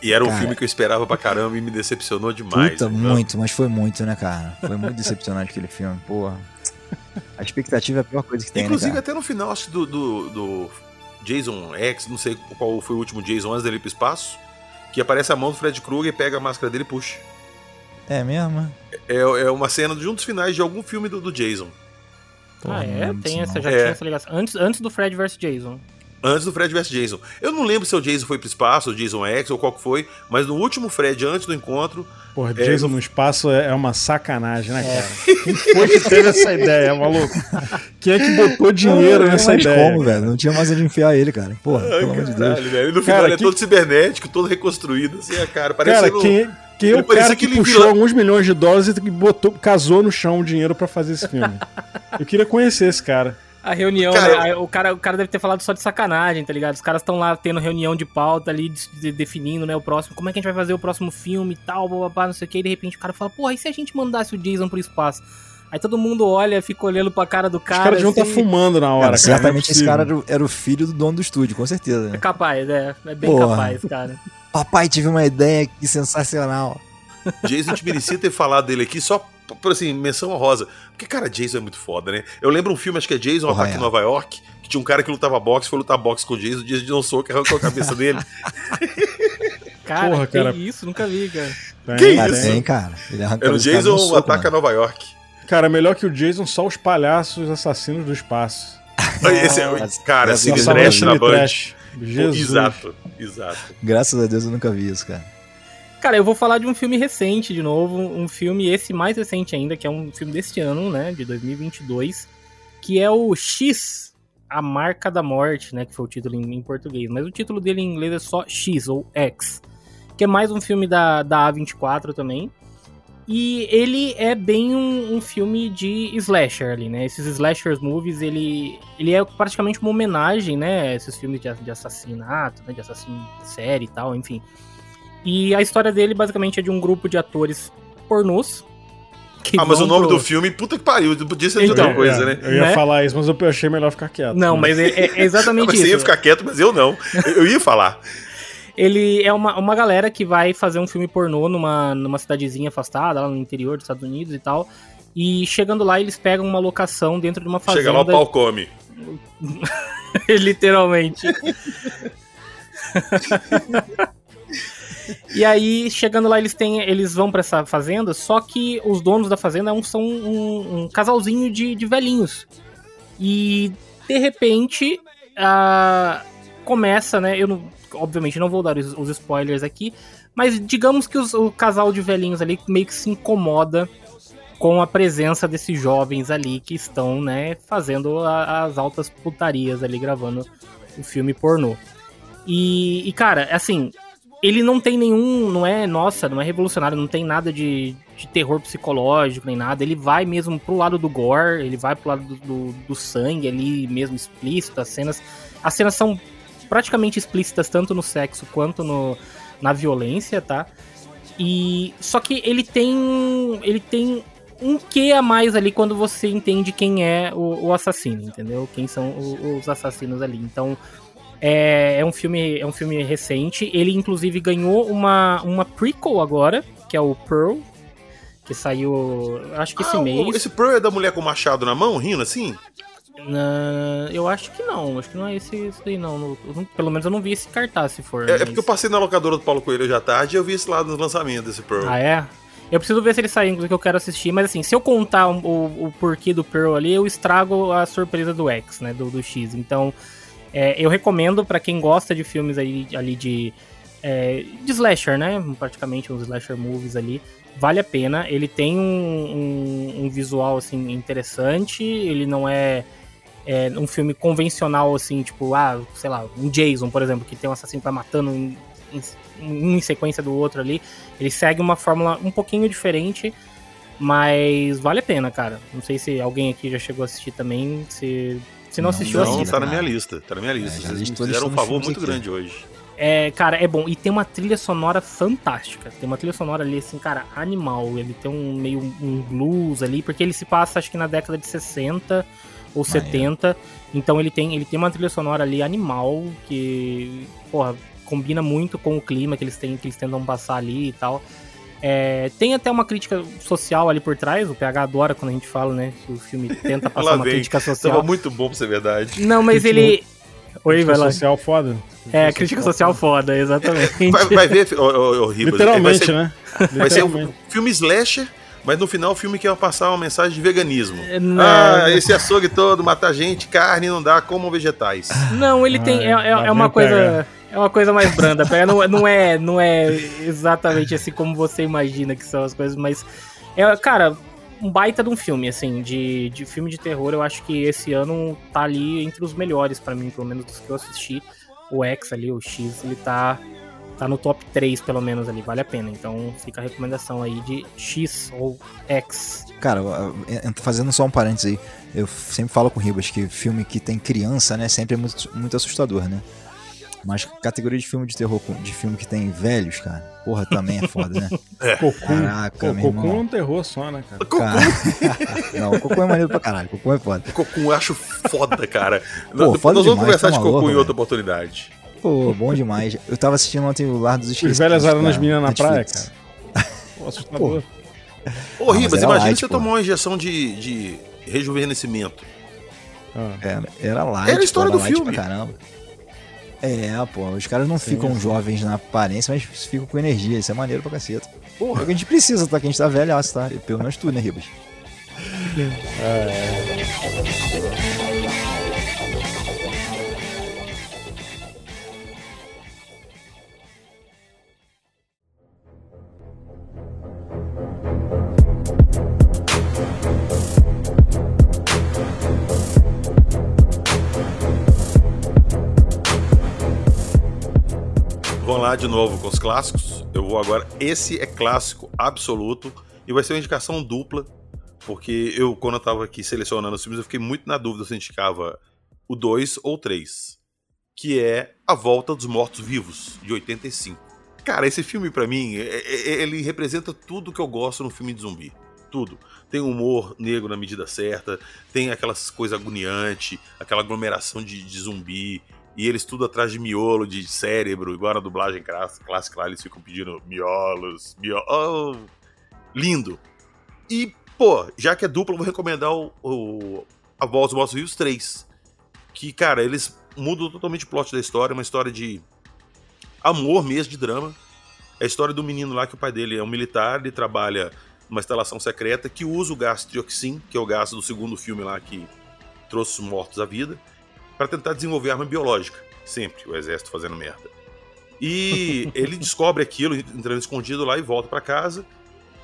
E era um Cara. filme que eu esperava pra caramba e me decepcionou demais. Puta, né? muito, mas foi muito, né, cara? Foi muito decepcionante aquele filme, porra. A expectativa é a pior coisa que tem, Inclusive, né, cara? até no final, acho que do, do, do Jason X, não sei qual foi o último Jason antes dele ir pro espaço, que aparece a mão do Fred Krueger, pega a máscara dele e puxa. É mesmo? É, é uma cena de um dos finais de algum filme do, do Jason. Porra, ah, é? Tem essa, já É. tinha essa ligação. Antes, antes do Fred vs Jason. Antes do Fred vs Jason. Eu não lembro se o Jason foi pro espaço, o Jason X ou qual que foi, mas no último Fred, antes do encontro, Porra, É, Jason no- no espaço é é uma sacanagem, né, cara? Quem foi que teve essa ideia, maluco? Quem é que botou dinheiro não nessa ideia? como, velho. Não tinha mais onde enfiar ele, cara. Porra, pelo amor de Deus. Velho. E no final Cara, ele é que- todo cibernético, todo reconstruído, assim, a cara. Parece Cara, no- quem, quem é ele o cara que aquele puxou vilão. alguns milhões de dólares e botou, casou no chão o dinheiro pra fazer esse filme? Eu queria conhecer esse cara. A reunião, Cara, né? O, cara, o cara deve ter falado só de sacanagem, tá ligado? Os caras estão lá tendo reunião de pauta ali, de- de- definindo, né, o próximo, como é que a gente vai fazer o próximo filme e tal, bababá, não sei o que, e de repente o cara fala, porra, e se a gente mandasse o Jason pro espaço? Aí todo mundo olha, fica olhando pra cara do Os cara. caras deviam estar assim, fumando na hora, Cara, cara. certamente é esse cara era, o- era o filho do dono do estúdio, com certeza. É Né? capaz, é. É bem Porra. capaz, cara. Papai, tive uma ideia aqui sensacional. Jason, a gente merecia ter falado dele aqui só por assim, menção honrosa. Porque, cara, Jason é muito foda, né? Eu lembro um filme, acho que é Jason Ataque é. em Nova York, que tinha um cara que lutava boxe, foi lutar boxe com o Jason, o Jason deu um soco e arrancou a cabeça dele. Cara, Porra, que cara. isso, nunca vi, cara. Tem, Que Cara, isso? tem, cara. Ele Era o Jason soco, Ataca mano. Nova York. Cara, melhor que o Jason, só os palhaços assassinos do espaço. Esse é, Nossa, cara, Cine Nossa, Trash Cine na Band. Jesus. Exato, exato. Graças a Deus eu nunca vi isso, cara. Cara, eu vou falar de um filme recente de novo, um filme esse mais recente ainda, que é um filme deste ano, né, de 2022, que é o X, A Marca da Morte, né, que foi o título em, em português, mas o título dele em inglês é só X, ou X, que é mais um filme da, da A24 também, e ele é bem um, um filme de slasher ali, né, esses slashers movies, ele, ele é praticamente uma homenagem, né, esses filmes de, de assassinato, né, de assassino série e tal, enfim... E a história dele basicamente é de um grupo de atores pornôs. que Ah, mas o nome pro- do filme, puta que pariu, podia ser de Então, outra coisa, É, né? Eu ia Né? falar isso, mas eu achei melhor ficar quieto. Não, mas é, é Não, exatamente mas isso. você ia ficar quieto, mas eu não. Eu, eu ia falar. Ele é uma, uma galera que vai fazer um filme pornô numa, numa cidadezinha afastada, lá no interior dos Estados Unidos e tal. E chegando lá, eles pegam uma locação dentro de uma fazenda. Chega lá, o pau come. Literalmente. e aí, chegando lá, eles têm, eles vão pra essa fazenda, só que os donos da fazenda são um, um casalzinho de, de velhinhos. E de repente, começa, né? Eu não, obviamente não vou dar os, os spoilers aqui, mas digamos que os- o casal de velhinhos ali meio que se incomoda com a presença desses jovens ali que estão, né, fazendo a- as altas putarias ali, gravando o filme pornô. E, e, cara, assim, ele não tem nenhum, não é, nossa, não é revolucionário, não tem nada de, de terror psicológico nem nada. Ele vai mesmo pro lado do gore, ele vai pro lado do, do, do sangue ali mesmo explícito, as cenas, as cenas são praticamente explícitas tanto no sexo quanto no, na violência, tá? E só que ele tem ele tem um quê a mais ali quando você entende quem é o, o assassino, entendeu? Quem são o- os assassinos ali. Então é, é um filme é um filme recente. Ele inclusive ganhou uma uma prequel agora, que é o Pearl, que saiu acho que esse Ah, o- mês. Esse Pearl é da mulher com o machado na mão, rindo assim? Na- eu acho que não, acho que não é esse, esse daí não. No- não- Pelo menos eu não vi esse cartaz se for. É, é mas- porque eu passei na locadora do Paulo Coelho hoje à tarde e eu vi esse lá no lançamento desse Pearl. Ah, é? Eu preciso ver se ele sai, inclusive, que eu quero assistir. Mas assim, se eu contar o, o, o porquê do Pearl ali, eu estrago a surpresa do X, né? Do, do X. Então, é, eu recomendo pra quem gosta de filmes aí, ali de, é, de slasher, né? Praticamente uns slasher movies ali. Vale a pena. Ele tem um, um, um visual, assim, interessante. Ele não é, é um filme convencional, assim, tipo, ah, sei lá, um Jason, por exemplo, que tem um assassino que vai matando um em sequência do outro ali. Ele segue uma fórmula um pouquinho diferente, mas vale a pena, cara. Não sei se alguém aqui já chegou a assistir também. Se, se não, Não, assistiu, Não, assista. tá na minha lista, tá na minha lista. É, Vocês me fizeram um favor muito aqui. grande hoje. É, cara, é bom. E tem uma trilha sonora fantástica. Tem uma trilha sonora ali, assim, cara, animal. Ele tem um meio um blues ali, porque ele se passa, acho que na década de 60 ou 70. Então ele tem, ele tem uma trilha sonora ali animal que, porra, combina muito com o clima que eles têm, que eles tentam passar ali e tal. É, tem até uma crítica social ali por trás, o PH adora quando a gente fala, né? Que o filme tenta passar uma vem. crítica Tava social. muito bom pra ser verdade. Não, mas ele. Oi, vai lá. social foda. É, crítica social foda, exatamente. Vai, vai ver, ô, Ribas, Literalmente, vai ser, né? Vai ser um filme slasher, mas no final o filme quer passar uma mensagem de veganismo. Não. Ah, esse açougue todo, matar gente, carne não dá, comam vegetais. Não, ele tem. É, Ah, é, é uma coisa. pegar. É uma coisa mais branda. Não, não, é, não é exatamente assim como você imagina que são as coisas, mas. É, cara, um baita de um filme, assim, de, de filme de terror. Eu acho que esse ano tá ali entre os melhores pra mim, pelo menos dos que eu assisti. O X ali, o X, ele tá. Tá no top 3, pelo menos, ali, vale a pena. Então fica a recomendação aí de X ou X. Cara, fazendo só um parênteses aí, eu sempre falo com o Ribas que filme que tem criança, né, sempre é muito, muito assustador, né? Mas categoria de filme de terror, de filme que tem velhos, cara, porra, também é foda, né? Cocum. Caraca, Pô, meu Cocum é um terror só, né, cara? Cara... Não, o Cocum é maneiro pra caralho, Cocum é foda. Cocum eu acho foda, cara. Pô, Nós foda vamos demais, conversar tá de Cocum maluco, em outra velho. oportunidade. Pô, bom demais. Eu tava assistindo ontem o Lar dos Esquecidos. Os velhas aranas cara, meninas na praia, cara. Pô, assustador. Ô, mas Ribas, era imagina light, você pô. tomar uma injeção de, de rejuvenescimento. Ah. Era, era light, Era a história pô, do light filme. Pra caramba. É, pô, os caras não Sim, ficam jovens na aparência, mas ficam com energia. Isso é maneiro pra caceta. Porra, é o que a gente precisa, tá? Que a gente tá velhaço, tá? Pelo menos tu, né, Ribas? Vamos lá de novo com os clássicos. Eu vou agora. Esse é clássico absoluto e vai ser uma indicação dupla, porque eu, quando eu tava aqui selecionando os filmes, eu fiquei muito na dúvida se indicava o 2 ou 3, que é A Volta dos Mortos Vivos, de 85. Cara, esse filme pra mim, é- é- ele representa tudo que eu gosto no filme de zumbi. Tudo. Tem humor negro na medida certa, tem aquelas coisas agoniantes, aquela aglomeração de, de zumbi, e eles tudo atrás de miolo, de cérebro, igual na dublagem clássica, lá, eles ficam pedindo miolos, miolos. Oh, lindo. E, pô, já que é duplo, eu vou recomendar o, o A Voz dos Mortos Vivos 3. Que, cara, eles mudam totalmente o plot da história, uma história de amor mesmo, de drama. É a história do menino lá que o pai dele é um militar, ele trabalha numa instalação secreta que usa o gás trioxin, que é o gás do segundo filme lá que trouxe os mortos à vida, para tentar desenvolver arma biológica. Sempre o exército fazendo merda. E ele descobre aquilo, entrando escondido lá e volta para casa.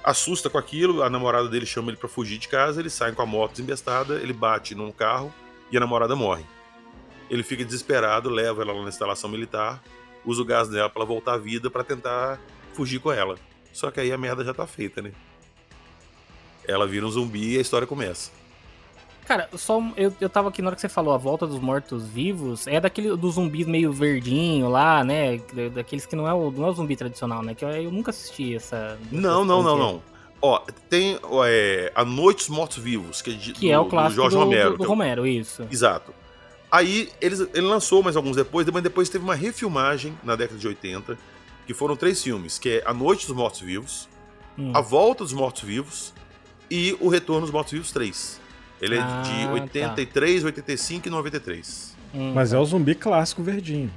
Assusta com aquilo, a namorada dele chama ele para fugir de casa, ele sai com a moto desembestada, ele bate num carro e a namorada morre. Ele fica desesperado, leva ela lá na instalação militar, usa o gás dela para ela voltar à vida para tentar fugir com ela. Só que aí a merda já tá feita, né? Ela vira um zumbi e a história começa. Cara, só eu, eu tava aqui na hora que você falou a volta dos mortos-vivos, é daquele dos zumbis meio verdinho lá, né? Daqueles que não é o, não é o zumbi tradicional, né? Que eu, eu nunca assisti essa. Não, não, não, não. Ó, tem é, A Noite dos Mortos Vivos, que é, de, Que do, é o do clássico Jorge do, Romero. do, do é Romero, isso. Exato. Aí eles, ele lançou mais alguns depois, mas depois teve uma refilmagem na década de 80, que foram três filmes, que é A Noite dos Mortos Vivos, Hum. A Volta dos Mortos Vivos e O Retorno dos Mortos Vivos 3. Ele é Ah, de tá. 83, 85 e 93. Hum. Mas é o zumbi clássico verdinho,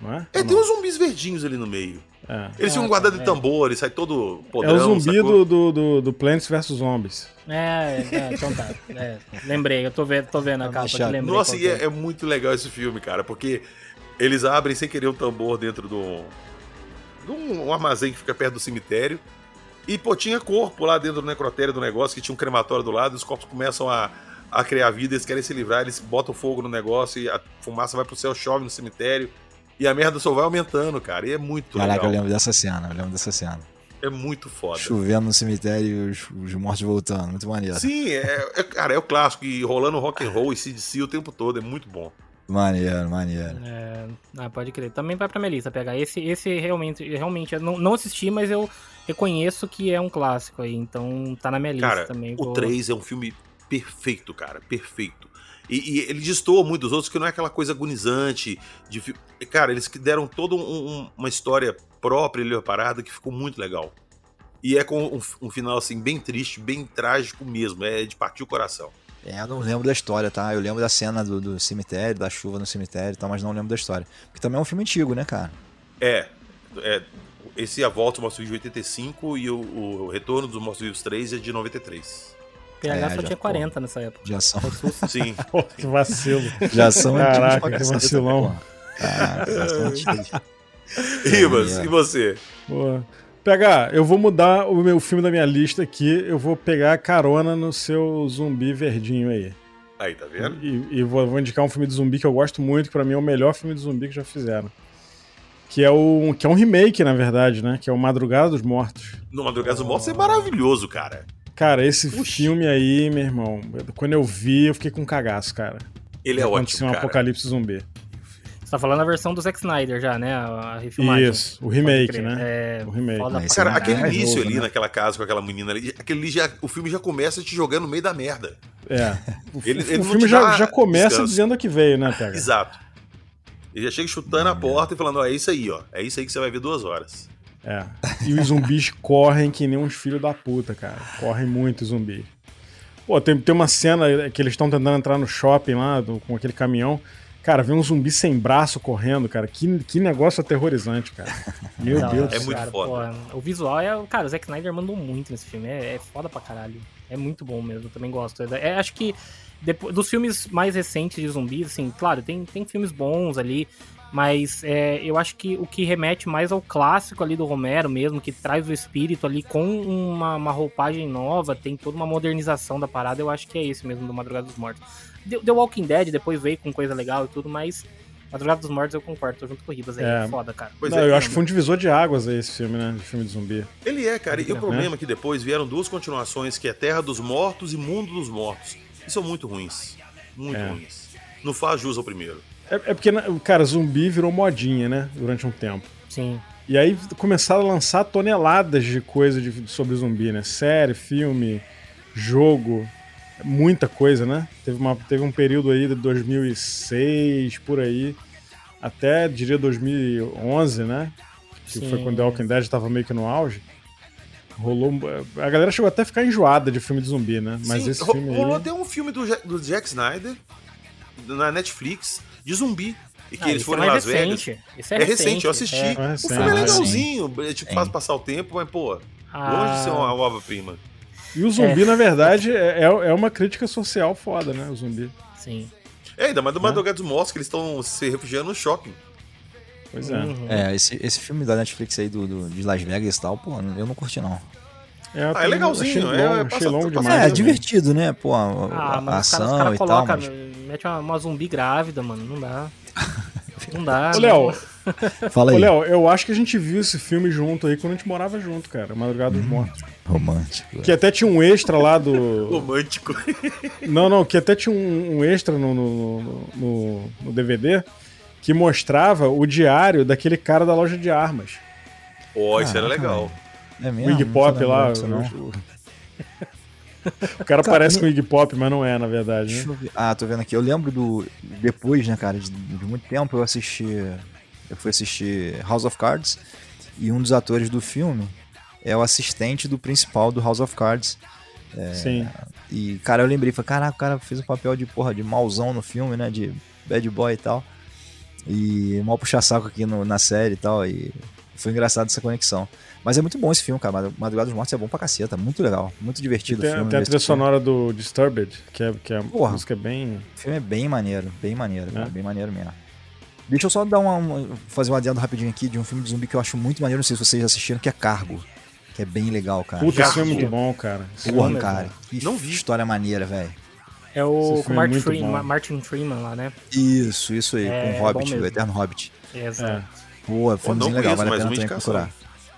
não é? É, Ou tem não? uns zumbis verdinhos ali no meio. É. Eles Ah, ficam guardados tá, de é. tambor, ele sai todo É podrão. o zumbi do, do, do, do Plants vs Zombies. É, é, então tá. É, lembrei, eu tô vendo, tô vendo a Tá capa fechado. lembrei. Nossa, e que é, é muito legal esse filme, cara, porque eles abrem sem querer um tambor dentro do, de um, um armazém que fica perto do cemitério. E, pô, tinha corpo lá dentro do necrotério do negócio, que tinha um crematório do lado, e os corpos começam a, a criar vida, eles querem se livrar, eles botam fogo no negócio e a fumaça vai pro céu, chove no cemitério. E a merda só vai aumentando, cara. E é muito Caraca, eu legal. lembro dessa cena, eu lembro dessa cena. É muito foda. Chovendo no cemitério e os, os mortos voltando, muito maneiro. Sim, é, é- cara, é o clássico. E rolando rock and roll e CDC o tempo todo, é muito bom. Maneiro, maneiro. É, ah, pode crer. Também vai pra minha lista pegar. Esse, esse realmente, realmente, eu não, não assisti, mas eu reconheço que é um clássico aí. Então tá na minha lista Cara, também. o vou- 3 é um filme perfeito, cara, perfeito. E, e ele destoa muito dos outros, que não é aquela coisa agonizante. De, fi- cara, eles que deram toda um- um- uma história própria ali, parada, que ficou muito legal. E é com um, um final, assim, bem triste, bem trágico mesmo. É de partir o coração. É, eu não lembro da história, tá? Eu lembro da cena do, do cemitério, da chuva no cemitério e tal, mas não lembro da história. Porque também é um filme antigo, né, cara? É, é esse A Volta do Mortos Vivos de 85 e o, o Retorno dos Mortos Vivos 3 é de 93. PH É, só já, tinha pô. 40 nessa época. Já são, Sim. Pô, que vacilo. já são antigos Caraca, que vacilão. porra. Caraca, já são antigos. Ribas, é. e você? Boa. Pegar, eu vou mudar o meu filme da minha lista aqui. Eu vou pegar carona no seu zumbi verdinho aí. Aí, tá vendo? E, e vou, vou indicar um filme de zumbi que eu gosto muito, que pra mim é o melhor filme de zumbi que já fizeram. Que é, o, que é um remake, na verdade, né? Que é o Madrugada dos Mortos. No Madrugada dos Mortos é maravilhoso, cara. Cara, esse Puxa. filme aí, meu irmão, quando eu vi, eu fiquei com cagaço, cara. Ele é Aconteceu ótimo, um cara. apocalipse zumbi. Você tá falando a versão do Zack Snyder já, né? A a refilmagem. Isso, o remake, né? É, O remake. foda Mas Cara, aquele é início novo, ali né? naquela casa com aquela menina ali, aquele ali já, o filme já começa te jogando no meio da merda. É. O, Ele- o ele não filme já, já começa descanso. dizendo que veio, né, Pega? Exato. Ele já chega chutando a porta e falando, ó, é isso aí, ó. É isso aí que você vai ver duas horas. É. E os zumbis correm que nem uns filhos da puta, cara. Correm muito os zumbis. Pô, tem, tem uma cena que eles estão tentando entrar no shopping lá do- com aquele caminhão. Cara, vem um zumbi sem braço correndo, cara. Que, que negócio aterrorizante, cara. Meu Da Deus É muito foda. pô, o visual é. Cara, o Zack Snyder mandou muito nesse filme. É, é foda pra caralho. É muito bom mesmo, eu também gosto. É, acho que depois, dos filmes mais recentes de zumbis, assim, claro, tem, tem filmes bons ali. Mas é, eu acho que o que remete mais ao clássico ali do Romero mesmo, que traz o espírito ali com uma, uma roupagem nova, tem toda uma modernização da parada, eu acho que é esse mesmo do Madrugada dos Mortos. The, The Walking Dead depois veio com coisa legal e tudo, mas Madrugada dos Mortos eu concordo, tô junto com o Ribas aí, É. é foda, cara. Pois Não, é, eu acho que foi um divisor de águas aí esse filme, né? De filme de zumbi. Ele é, cara. E o Né? problema é que depois vieram duas continuações, que é Terra dos Mortos e Mundo dos Mortos. E são muito ruins. Muito É. ruins. Não faz jus ao primeiro. É, é porque, né, cara, zumbi virou modinha, né? Durante um tempo. Sim. E aí começaram a lançar toneladas de coisa de- sobre zumbi, né? Série, filme, jogo, muita coisa, né? Teve, uma, teve um período aí de 2006, por aí, até, diria, 2011, né? Que foi Sim. quando The Walking Dead tava meio que no auge. Rolou... A galera chegou até a ficar enjoada de filme de zumbi, né? Mas Sim, esse filme rolou aí... até um filme do, do Jack Snyder na Netflix de zumbi. E que Ah, eles foram é em mais Las Vegas. recente. Esse é, É recente, eu assisti. É. É o filme é Ah, legalzinho, é, tipo, faz passar o tempo, mas, pô, Ah, longe de ser uma obra-prima. E o zumbi, na verdade, é, é é uma crítica social foda, né? O zumbi. Sim. É, ainda mais do Madrugada dos Mortos, que eles estão se refugiando no shopping. Pois é. Uhum. É, esse, esse filme da Netflix aí do, do- de Las Vegas e tal, pô, eu não curti não. É, Ah, é legalzinho, Achei é, longo, passa- achei longo passa- demais. é, também. divertido, né? Pô, a, Ah, a mas os caras ação cara e tal, colocam, mas... mete uma, uma zumbi grávida, mano, não dá. Não dá. Ô, Léo, Fala ô, aí. Léo, eu acho que a gente viu esse filme junto aí quando a gente morava junto, cara. Madrugada Hum. dos Mortos. Romântico. Que até tinha um extra lá do. Romântico. Não, não, que até tinha um, um extra no, no, no- no- no DVD que mostrava o diário daquele cara da loja de armas. Ó, isso era legal. É O mesmo? Iggy Não Pop lá. não. o- o cara parece com o Iggy Pop, mas não é, na verdade, né? Ver. Ah, tô vendo aqui. Eu lembro do. Depois, né, cara, de, de muito tempo eu assisti. Eu fui assistir House of Cards e um dos atores do filme é o assistente do principal do House of Cards. Sim. E, cara, eu lembrei, falei, caraca, o cara fez o papel de porra, de mauzão no filme, né? De bad boy e tal. E mal puxar saco aqui no- na série e tal. E foi engraçado essa conexão. Mas é muito bom esse filme, cara. Mad- Madrugada dos Mortos é bom pra caceta. Muito legal. Muito divertido o Tem, filme. tem a trilha sonora do Disturbed, que é, que é uma Porra. música bem. O filme é bem maneiro, bem maneiro, cara, É. bem maneiro mesmo. Deixa eu só dar uma, uma- fazer um adendo rapidinho aqui de um filme de zumbi que eu acho muito maneiro, não sei se vocês já assistiram, que é Cargo. Que é bem legal, cara. Puta, esse filme é muito bom, cara. Esse Porra, é cara. Que Não vi. história maneira, velho. É o com é Martin, muito Freeman. Martin Freeman lá, né? Isso, isso aí, É, com o bom Hobbit, o Eterno Hobbit. Exato. Pô, filmezinho não legal, conheço, vale a pena também procurar.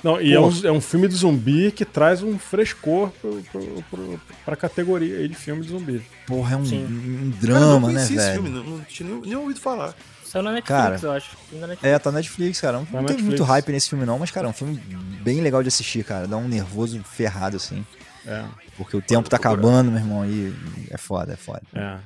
Não, e é um, é um filme de zumbi que traz um frescor pro, pro, pro, pra categoria aí de filme de zumbi. Porra, é um, um Cara, eu não drama, né, conhecia esse velho? filme, não, não tinha nem, nem ouvido falar. Saiu na Netflix, Cara, eu acho. Da Netflix. É, tá na Netflix, cara. Não Tá na teve muito hype nesse filme, não, mas, cara, é um filme bem legal de assistir, cara. Dá um nervoso ferrado, assim. É, Porque o tempo tá acabando, meu irmão, e é foda, é foda. é.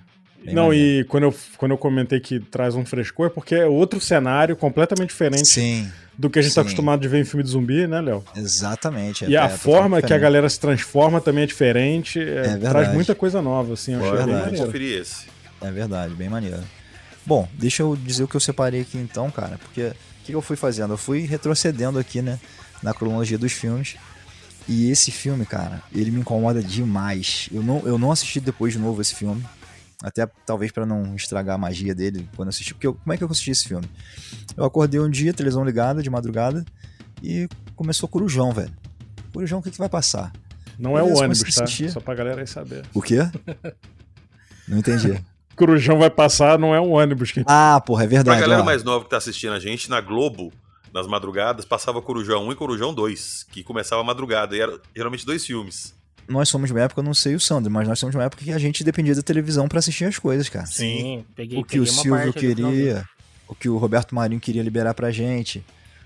Bem Não, maneiro. e quando eu, quando eu comentei que traz um frescor, é porque é outro cenário completamente diferente Sim, do que a gente tá sim. acostumado de ver em filme de zumbi, né, Léo? exatamente. E é- a é forma que a galera se transforma também é diferente. é, verdade. traz muita coisa nova, assim. Eu achei Bora, bem maneiro. conferir esse. É verdade, bem maneiro. Bom, deixa eu dizer o que eu separei aqui então, cara, porque o que eu fui fazendo? Eu fui retrocedendo aqui, né, na cronologia dos filmes. E esse filme, cara, ele me incomoda demais. Eu não, eu não assisti depois de novo esse filme. Até talvez pra não estragar a magia dele quando eu assisti. Porque eu- como é que eu assisti esse filme? Eu acordei um dia, televisão ligada, de madrugada, e começou Corujão, velho. Corujão, o que, que vai passar? Não é o Beleza, ônibus, tá? assistir. Só pra galera aí saber. O quê? Não entendi. Corujão vai passar, não é um ônibus. Que... Ah, porra, é Pra verdade. galera ó. mais nova que tá assistindo a gente, na Globo, nas madrugadas, passava Corujão 1 e Corujão 2, que começava a madrugada, e era geralmente dois filmes. nós somos de uma época, eu não sei o Sandro, mas nós somos de uma época que a gente dependia da televisão pra assistir as coisas, cara. Sim, peguei, o que o peguei uma Silvio queria, o que o Roberto Marinho queria liberar pra gente.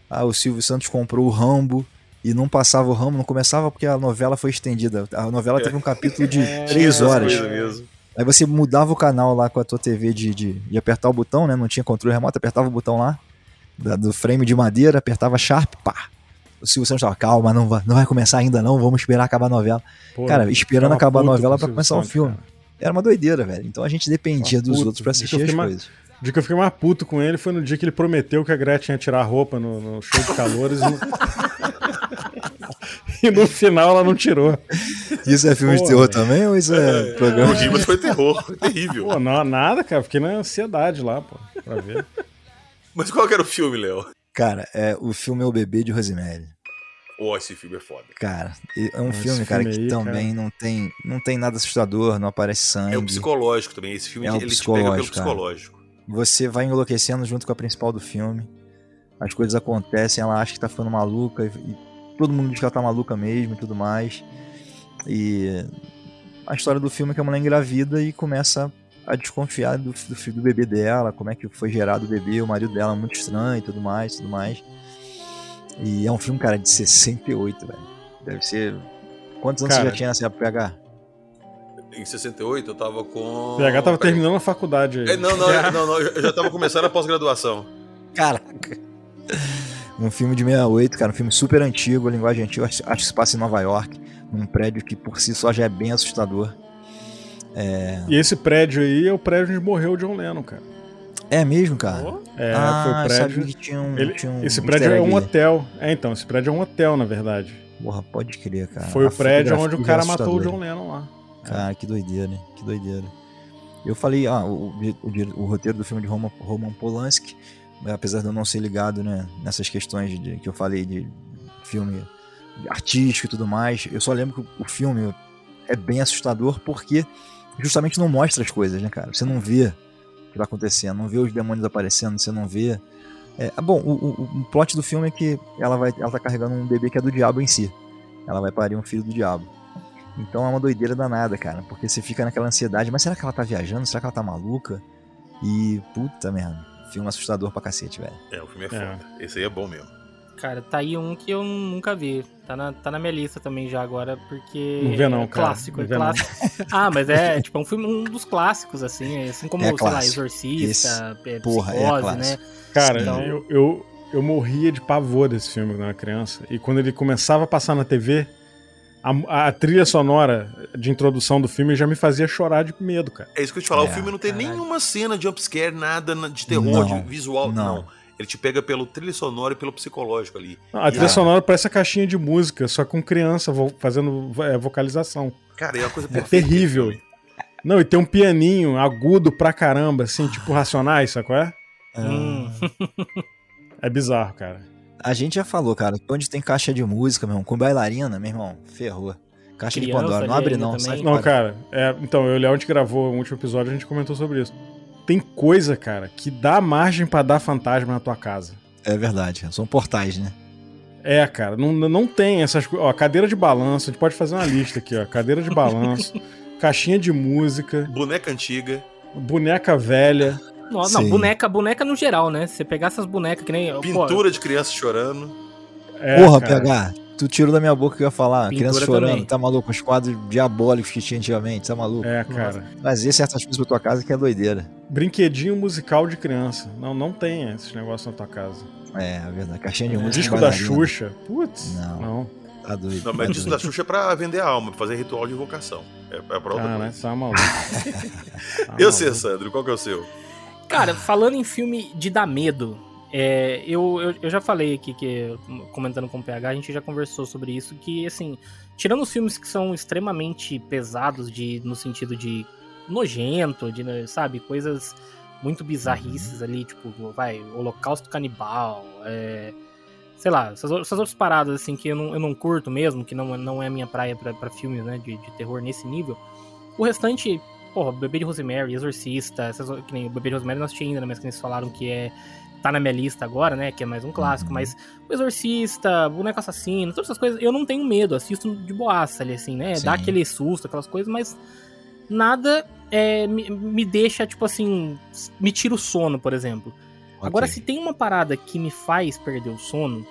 Ah, o Silvio Santos comprou o Rambo e não passava o Rambo, não começava porque a novela foi estendida. A novela teve um capítulo de É, três horas. mesmo. Aí você mudava o canal lá com a tua TV de, de, de apertar o botão, né? Não tinha controle remoto, apertava o botão lá, da- do frame de madeira, apertava Sharp, pá. O Silvio Santos tava, calma, não vai, não vai começar ainda não, vamos esperar acabar a novela. Pô, Cara, esperando acabar a puto novela Silvio começar o Santos, filme. cara. Era uma doideira, velho. Então a gente dependia Uma dos puta. outros pra assistir as coisas. O dia que eu fiquei mais puto com ele foi no dia que ele prometeu que a Gretchen ia tirar a roupa no, no show de calores e no... e no final ela não tirou. Isso é filme de Pô, terror velho. também ou isso é O programa? Ribas foi terror, foi terrível. Pô, não, nada, cara. Fiquei na ansiedade lá, pô, pra ver. Mas qual que era o filme, Léo? Cara, é, o filme é O Bebê de Rosemary. Oh, esse filme é foda. Cara, é um Esse filme, cara, filme que aí, também não tem não tem nada assustador, não aparece sangue. É o psicológico também. Esse filme É o ele te pega pelo psicológico, cara. Você vai enlouquecendo junto com a principal do filme. As coisas acontecem, ela acha que tá ficando maluca e, e todo mundo diz que ela tá maluca mesmo e tudo mais. E a história do filme é que a mulher engravida e começa a desconfiar do, do filho do bebê dela, como é que foi gerado o bebê, o marido dela é muito estranho e tudo mais, tudo mais. E é um filme, cara, de 68, velho. Deve ser. Quantos anos Cara. você já tinha nessa época, PH? Em 68 eu tava com. O PH tava terminando a faculdade aí. É, não, não, não, não, eu já tava começando a pós-graduação. Caraca. Um filme de 68, cara, um filme super antigo, a linguagem antiga, acho acho que se passa em Nova York, num prédio que por si só já é bem assustador. E esse prédio aí é o prédio onde morreu o John Lennon, cara. É mesmo, cara? É, ah, foi o prédio. sabia que tinha um, Ele- tinha um esse prédio é um hotel. É, então, esse prédio é um hotel, na verdade. Porra, pode crer, cara. Foi A o prédio onde o cara é matou o. John Lennon lá. Cara, que doideira, né? Que doideira. Eu falei, ah, o, o, o- roteiro do filme de Roman, Roman Polanski, apesar de eu não ser ligado né, nessas questões de, de- que eu falei de filme artístico e tudo mais, eu só lembro que o filme é bem assustador porque justamente não mostra as coisas, né, cara? Você não vê o que tá acontecendo, não vê os demônios aparecendo, você não vê. É, bom, o, o, o plot do filme é que ela, vai, ela tá carregando um bebê que é do diabo em si. Ela vai parir um filho do diabo. Então é uma doideira danada, cara, porque você fica naquela ansiedade, mas será que ela tá viajando? Será que ela tá maluca? E puta merda, filme assustador pra cacete, velho. É, o filme é É. foda. Esse aí é bom mesmo. Cara, tá aí um que eu nunca vi. Tá na, tá na minha lista também já agora, porque. Não vê não, é cara. clássico, Não é vê não. clássico. ah, mas é tipo é um filme, um dos clássicos, assim, assim como, É sei lá, clássico. Exorcista, é, porra, é Psicose, clássico. né? Cara, Então- eu, eu, eu morria de pavor desse filme quando eu era criança. E quando ele começava a passar na TV, a, a trilha sonora de introdução do filme já me fazia chorar de medo, cara. É isso que eu te falar. É, o filme não tem caralho. nenhuma cena de jumpscare, nada na- de terror, Não, de visual. não. Não. Ele te pega pelo trilha sonora e pelo psicológico ali. A E trilha a- sonora parece a caixinha de música, só com criança vo- fazendo é, vocalização. Cara, é uma coisa É perfeita. terrível. Não, e tem um pianinho agudo pra caramba, assim, tipo Racionais, sabe qual é? Hum. É bizarro, cara. A gente já falou, cara, que onde tem caixa de música, meu irmão, com bailarina, meu irmão, ferrou. Caixa de Criança Pandora, não abre não, sai Não, fora. cara, é, então, eu e o Léo, a gente gravou o último episódio, a gente comentou sobre isso. Tem coisa, cara, que dá margem pra dar fantasma na tua casa. É verdade, são portais, né? É, cara, não, não tem essas coisas. Ó, cadeira de balanço, a gente pode fazer uma lista aqui, ó. Cadeira de balanço, caixinha de música, Boneca antiga, boneca velha. Não, não, boneca, boneca no geral, né? Se você pegar essas bonecas que nem. pô, pintura de criança chorando. É, Porra, cara. PH, tu tirou da minha boca que eu ia falar. Pintura criança chorando, também. tá maluco? Os quadros diabólicos que tinha antigamente, tá maluco? É, cara. Fazer certas coisas pra tua casa que é doideira. Brinquedinho musical de criança. Não, não tem esses negócios na tua casa. É, é verdade. Caixinha de música. Disco da. Xuxa. Putz. Não. Não. Tá doido. Não, mas tá disco doido. da Xuxa é pra vender a alma, pra fazer ritual de invocação. É, é pra outra Ah, né? coisa. Tá maluco. Tá Eu sei, maluco. Sandro, qual que é o seu? Cara, falando em filme de dar medo, é, eu, eu, eu já falei aqui que, comentando com o PH, a gente já conversou sobre isso, que assim, tirando os filmes que são extremamente pesados de, no sentido de nojento, de, né, sabe, coisas muito bizarrices ali, tipo, vai, Holocausto Canibal, é, sei lá, essas, essas outras paradas assim que eu não, eu não curto mesmo, que não, não é a minha praia pra, pra filmes, né, de, de terror nesse nível. O restante, porra, Bebê de Rosemary, Exorcista, essas, que nem o Bebê de Rosemary não assisti ainda, né, mas que eles falaram que é tá na minha lista agora, né, que é mais um clássico, Uhum. mas o Exorcista, Boneco Assassino, todas essas coisas, eu não tenho medo, assisto de boaça ali, assim, né, Sim. dá aquele susto, aquelas coisas, mas nada é, me, me deixa, tipo assim, me tira o sono, por exemplo. Ok. Agora, se tem uma parada que me faz perder o sono,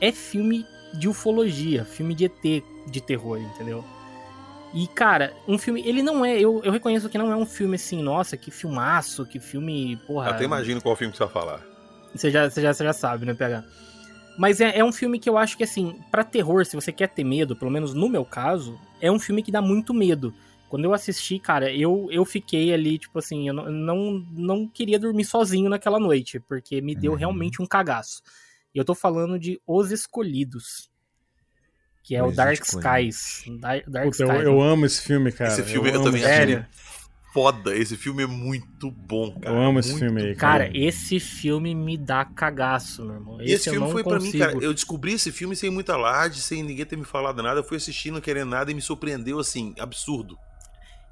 é filme de ufologia, filme de ET de terror, entendeu? E, cara, um filme. Ele não é. Eu, eu reconheço que não é um filme assim, nossa, que filmaço, que filme. Porra. Até imagino qual filme que você vai falar. Você já, você já, você já sabe, né, PH? Mas é, é um filme que eu acho que, assim, pra terror, se você quer ter medo, pelo menos no meu caso, é um filme que dá muito medo. Quando eu assisti, cara, eu, eu fiquei ali, tipo assim, eu não, não, não queria dormir sozinho naquela noite, porque me deu Uhum. realmente um cagaço. E eu tô falando de Os Escolhidos, que é o Os Dark. Skies. Dar- Dark Puta, eu, Skies. eu amo esse filme, cara. Esse filme eu, amo também esse Sério? foda. Esse filme é muito bom, cara. Eu amo esse Muito filme aí, Cara, cara. esse filme me dá cagaço, meu irmão. Esse eu filme não foi pra mim, cara. Eu descobri esse filme sem muita alarde, sem ninguém ter me falado nada. Eu fui assistindo, querendo nada e me surpreendeu, assim, absurdo.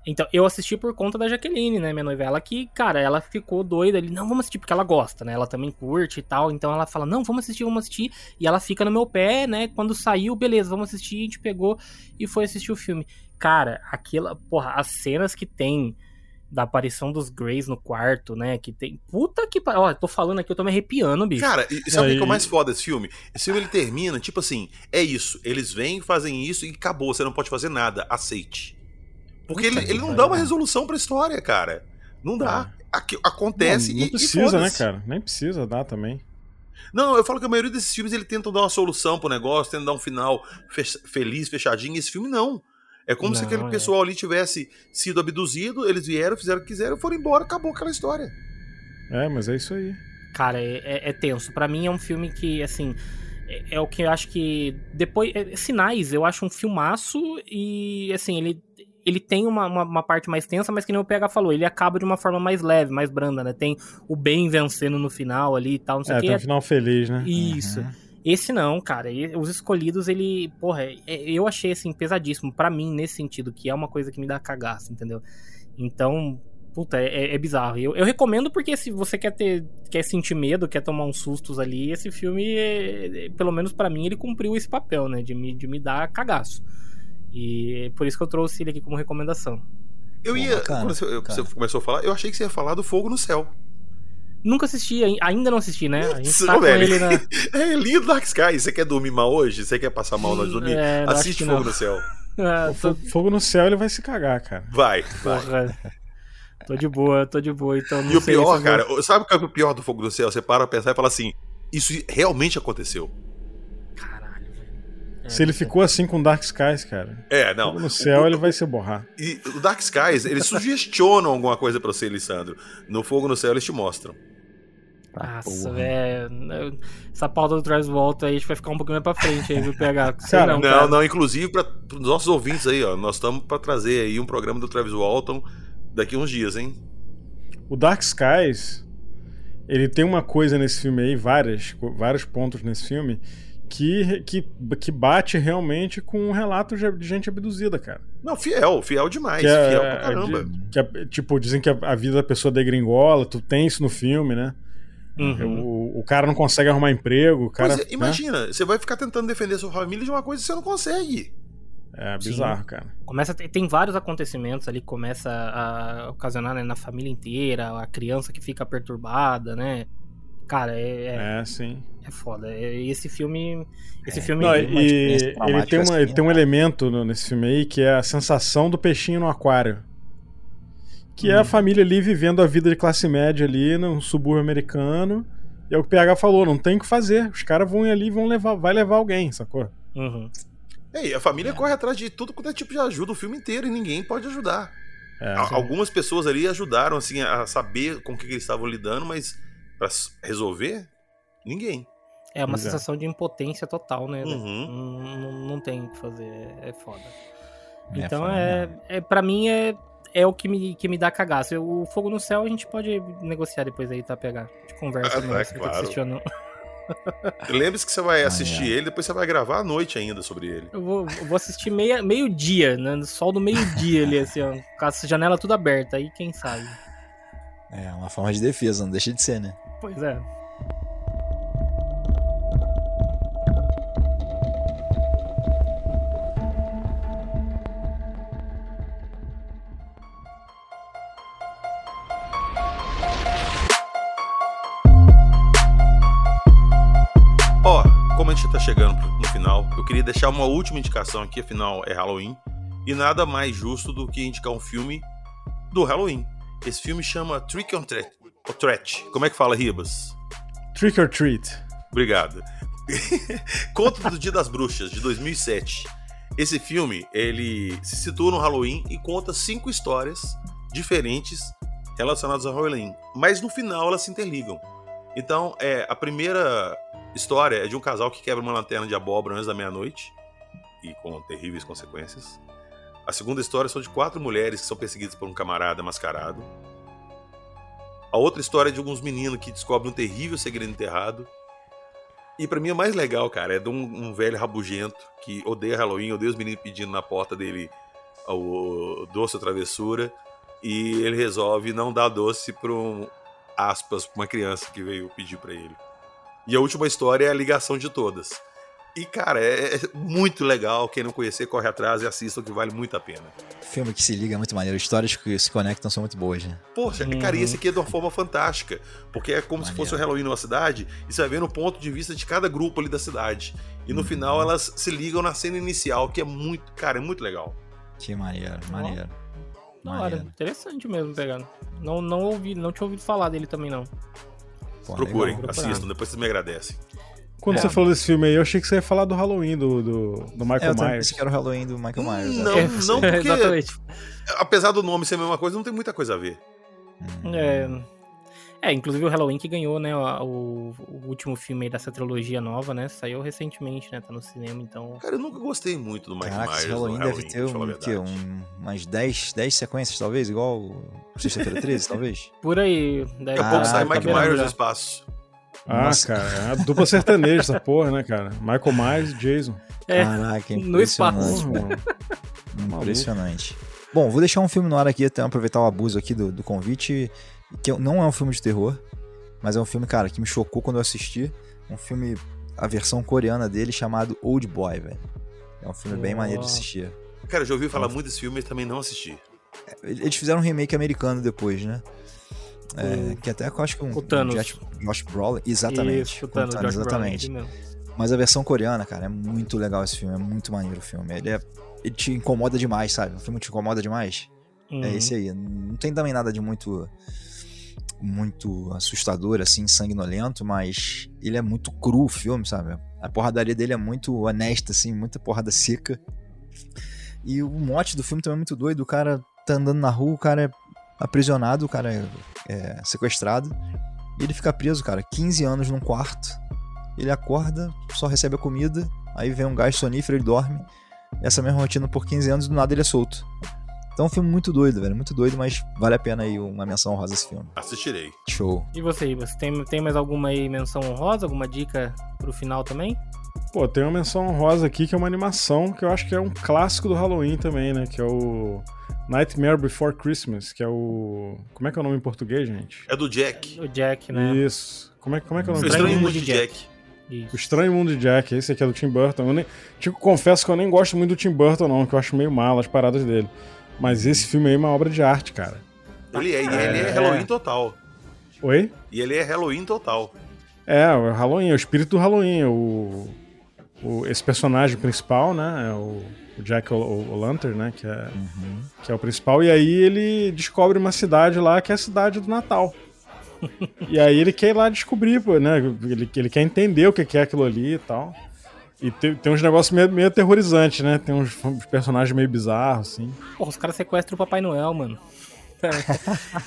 Então, eu assisti por conta da Jaqueline, né, minha noiva. Ela que, cara, ela ficou doida ali. Não, vamos assistir, porque ela gosta, né? Ela também curte e tal. Então ela fala, não, vamos assistir, vamos assistir. E ela fica no meu pé, né? Quando saiu, beleza, vamos assistir. A gente pegou e foi assistir o filme. Cara, aquela, porra, as cenas que tem da aparição dos Greys no quarto, né? Que tem. Puta que pariu. Ó, tô falando aqui, eu tô me arrepiando, bicho. Cara, e sabe o que que é o mais foda desse filme? Esse filme ele termina, tipo assim, é isso. Eles vêm, fazem isso e acabou. Você não pode fazer nada. Aceite. Porque ele, ele não dá uma resolução pra história, cara. Não dá. Aqui- acontece não, não e- e precisa, né, foda-se. cara? Nem precisa dar também. Não, eu falo que a maioria desses filmes ele tenta dar uma solução pro negócio, tenta dar um final fe- feliz, fechadinho. Esse filme não. É como se Não, aquele é. pessoal ali tivesse sido abduzido, eles vieram, fizeram o que quiseram, foram embora, acabou aquela história. É, mas é isso aí. Cara, é, é- é tenso. Pra mim é um filme que, assim, é, é o que eu acho que. Depois. é- Sinais, eu acho um filmaço e, assim, ele. Ele tem uma, uma, uma parte mais tensa, mas que nem o PH falou, ele acaba de uma forma mais leve, mais branda, né? Tem o bem vencendo no final ali e tal, não sei o É, que. tem um final feliz, né? Isso. Uhum. Esse não, cara. E- Os escolhidos, ele. Porra, é- eu achei assim, pesadíssimo. Pra mim, nesse sentido, que é uma coisa que me dá cagaço, entendeu? Então, puta, é, é- é bizarro. Eu, eu recomendo porque se você quer ter. quer sentir medo, quer tomar uns sustos ali, esse filme, é- é- pelo menos pra mim, ele cumpriu esse papel, né? De me, de me dar cagaço. E é por isso que eu trouxe ele aqui como recomendação. Eu ia. bacana, quando você, você começou a falar, eu achei que você ia falar do Fogo no Céu. Nunca assisti, ai- ainda não assisti, né? A gente Isso, tá velho. ele na. É lindo Dark Sky. Você quer dormir mal hoje? Você quer passar mal na hora de dormir? É, Assiste Fogo não. no Céu. Ah, tô- fogo, no céu, ele vai se cagar, cara. Vai, vai. Porra. Tô de boa, tô de boa, então não E o pior, vou- cara, sabe o que é o pior do Fogo no Céu? Você para pra pensar e fala assim: isso realmente aconteceu. É, Se ele ficou assim com Dark Skies, cara. É, não. Fogo no céu, O- ele vai se borrar. E o Dark Skies, eles sugestionam alguma coisa pra você, Lissandro. No Fogo no Céu, eles te mostram. Tá, Nossa, velho. Essa pauta do Travis Volta aí a gente vai ficar um pouquinho mais pra frente aí, viu, PH? Cara, não, Não, cara. não, inclusive para os nossos ouvintes aí, ó. Nós estamos pra trazer aí um programa do Travis Walton daqui uns dias, hein? O Dark Skies, ele tem uma coisa nesse filme aí, várias, vários pontos nesse filme, que, que, que bate realmente com um relato de gente abduzida, cara. Não, fiel, fiel demais, Que é- fiel pra caramba. que é- tipo, dizem que a, a vida da pessoa degringola, tu tem isso no filme, né? Uhum. O, o cara não consegue arrumar emprego, o cara. Pois é, imagina, você vai ficar tentando defender sua família de uma coisa que você não consegue. Né? É bizarro, cara. Começa ter- tem vários acontecimentos ali que começa a ocasionar né, na família inteira, a criança que fica perturbada, né? Cara, é, é, É, sim. é foda. É, e esse filme. Esse É. filme. Não, uma e experiência ele tem, uma, ele assim, tem um né? elemento no- nesse filme aí que é a sensação do peixinho no aquário. Que Hum. é a família ali vivendo a vida de classe média ali num subúrbio americano. E é o que o PH falou, não tem o que fazer. Os caras vão ir ali e vão levar, vai levar alguém, sacou? Uhum. É, e a família corre atrás de tudo quanto é tipo de ajuda o filme inteiro e ninguém pode ajudar. É, A- Algumas pessoas ali ajudaram assim a saber com o que, que eles estavam lidando, mas pra s- resolver, ninguém. É uma é. sensação de impotência total, né? Uhum. Não, não, não tem o que fazer. É, é foda. É então foda é, mesmo. é. Pra mim é. É o que me, que me dá cagaço. O Fogo no Céu a gente pode negociar depois aí, tá? Pegar. A gente conversa. Ah, né, tá, se você claro. ou não. Lembre-se que você vai assistir é. ele, depois você vai gravar à noite ainda sobre ele. Eu vou, eu vou assistir meia, meio-dia, né? no Sol do meio-dia ali, assim, ó. Com a janela tudo aberta. Aí quem sabe. É uma forma de defesa, não deixa de ser, né? Pois é. Ó, como a gente tá chegando no final, eu queria deixar uma última indicação aqui, afinal é Halloween. E nada mais justo do que indicar um filme do Halloween. Esse filme chama Trick or Treat. Or Treat. Como é que fala, Ribas? Trick or Treat. Obrigado. Conto do Dia das Bruxas, de 2007. Esse filme, ele se situa no Halloween e conta cinco histórias diferentes relacionadas ao Halloween. Mas no final elas se interligam. Então, é, a primeira história é de um casal que quebra uma lanterna de abóbora antes da meia-noite. E com terríveis consequências. A segunda história são de quatro mulheres que são perseguidas por um camarada mascarado. A outra história é de alguns meninos que descobrem um terrível segredo enterrado. E pra mim o mais legal, cara, é de um, um velho rabugento que odeia Halloween, odeia os meninos pedindo na porta dele o doce ou travessura. E ele resolve não dar doce pra um, aspas, pra uma criança que veio pedir pra ele. E a última história é a ligação de todas. E, cara, é, é muito legal. Quem não conhecer, corre atrás e assista, que vale muito a pena. Filme que se liga é muito maneiro. Histórias que se conectam são muito boas, né? Poxa, Uhum. cara, e esse aqui é de uma forma fantástica. Porque é como se Maneiro. fosse o Halloween numa cidade, e você vai vendo o ponto de vista de cada grupo ali da cidade. E no Uhum. final elas se ligam na cena inicial, que é muito, cara, é muito legal. Que maneiro, maneiro. Da hora. Interessante mesmo, pegando. Não, não ouvi, não tinha ouvido falar dele também, não. Pô, Procurem, legal. assistam, depois vocês me agradecem. Quando É. você falou desse filme aí, eu achei que você ia falar do Halloween, do, do, do É, Michael eu também Myers. pensei que era o Halloween do Michael Myers. Não, né? não, porque Exatamente. apesar do nome ser a mesma coisa, não tem muita coisa a ver. Hum. É, é, inclusive o Halloween que ganhou, né, o, o último filme aí dessa trilogia nova, né? Saiu recentemente, né? Tá no cinema, então. Cara, eu nunca gostei muito do Mike Caraca, Myers. no Halloween deve ter um, quê? Um, umas 10, 10 sequências, talvez, igual o Sexta-feira 13, talvez. Por aí. Deve Daqui a pouco sai Mike beirando Myers no espaço. Ah, Nossa. cara, é uma dupla sertaneja essa porra, né, cara? Michael Myers e Jason. É, Caraca, no espaço. impressionante, mano. Bom, vou deixar um filme no ar aqui, até aproveitar o abuso aqui do, do convite, que não é um filme de terror, mas é um filme, cara, que me chocou quando eu assisti. Um filme, a versão coreana dele, chamado Old Boy, velho. É um filme bem Oh. maneiro de assistir. Cara, eu já ouvi falar muito desse filme, mas também não assisti. Eles fizeram um remake americano depois, né? É, que até eu acho que um. O Thanos. Um Josh, Josh Brolin. Exatamente. Isso, o Thanos, Thanos, Brolin, exatamente. mesmo. Mas a versão coreana, cara, é muito legal esse filme. É muito maneiro o filme. Ele, é, ele te incomoda demais, sabe? O filme te incomoda demais. É Uhum. esse aí. Não tem também nada de muito muito assustador, assim, sanguinolento, mas ele é muito cru o filme, sabe? A porradaria dele é muito honesta, assim, muita porrada seca. E o mote do filme também é muito doido. O cara tá andando na rua, o cara é aprisionado, o cara é, é sequestrado. E ele fica preso, cara, 15 anos num quarto. Ele acorda, só recebe a comida, aí vem um gás sonífero, ele dorme. Essa mesma rotina por 15 anos e do nada ele é solto. Então é um filme muito doido, velho. Muito doido, mas vale a pena aí uma menção honrosa esse filme. Assistirei. Show. E você, Ibas, tem, tem mais alguma aí menção honrosa? Alguma dica pro final também? Pô, tem uma menção honrosa aqui que é uma animação que eu acho que é um clássico do Halloween também, né? Que é o Nightmare Before Christmas, que é o. Como é que é o nome em português, gente? É do Jack. O Jack, né? Isso. Como é, como é que é o O nome? Estranho Estranho Mundo de Jack. Jack. O Isso. Estranho Mundo de Jack, esse aqui é do Tim Burton. Eu nem, tipo, confesso que eu nem gosto muito do Tim Burton, não, que eu acho meio mal as paradas dele. Mas esse filme aí é uma obra de arte, cara. Ele é, e ele é É. Halloween total. Oi? E ele é Halloween total. É, o Halloween, é o espírito do Halloween. O, o- esse personagem principal, né? É o, o Jack o, o Lantern, né? Que é, que é o principal. E aí ele descobre uma cidade lá que é a cidade do Natal. e aí ele quer ir lá descobrir, pô, né? Ele, ele quer entender o que que é aquilo ali e tal. E tem, tem uns negócios meio, meio aterrorizantes, né? Tem uns, uns personagens meio bizarros, assim. Porra, os caras sequestram o Papai Noel, mano.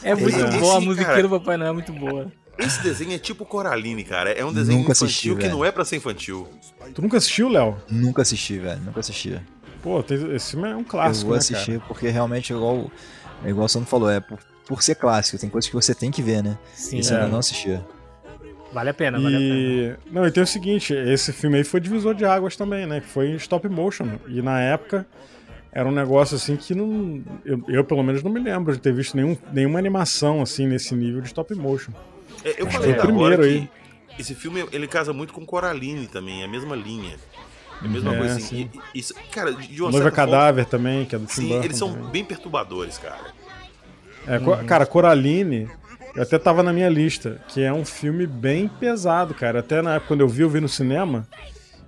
É, é muito Esse, boa, a musiquinha cara- do Papai Noel é muito boa. Esse desenho é tipo Coraline, cara. É um desenho Nunca infantil assisti, que velho. não é pra ser infantil. Tu nunca assistiu, Léo? Nunca assisti, velho. Nunca assisti. Pô, tem- esse filme é um eu clássico, vou né, assistir cara? porque realmente, igual, é igual o Sandro falou, é por, por ser clássico. Tem coisas que você tem que ver, né? Sim, Esse é. eu ainda não assisti. vale a pena, vale a pena. E... Não, e tem o seguinte, esse filme aí foi divisor de águas também, né? Que foi em stop motion. E na época era um negócio assim que não. Eu, eu, pelo menos não me lembro de ter visto nenhum, nenhuma animação assim nesse nível de stop motion. É, eu Acho falei que foi o agora primeiro que aí. esse filme ele casa muito com Coraline também, é a mesma linha. É a mesma É, coisa assim. sim. E- e- isso, cara, de uma Noiva certa forma, Cadáver também, que é do Tim Sim, Burton eles são também. bem perturbadores, cara. É, co- Cara, Coraline, eu até tava na minha lista, que é um filme bem pesado, cara. Até na época quando eu vi, eu vi no cinema.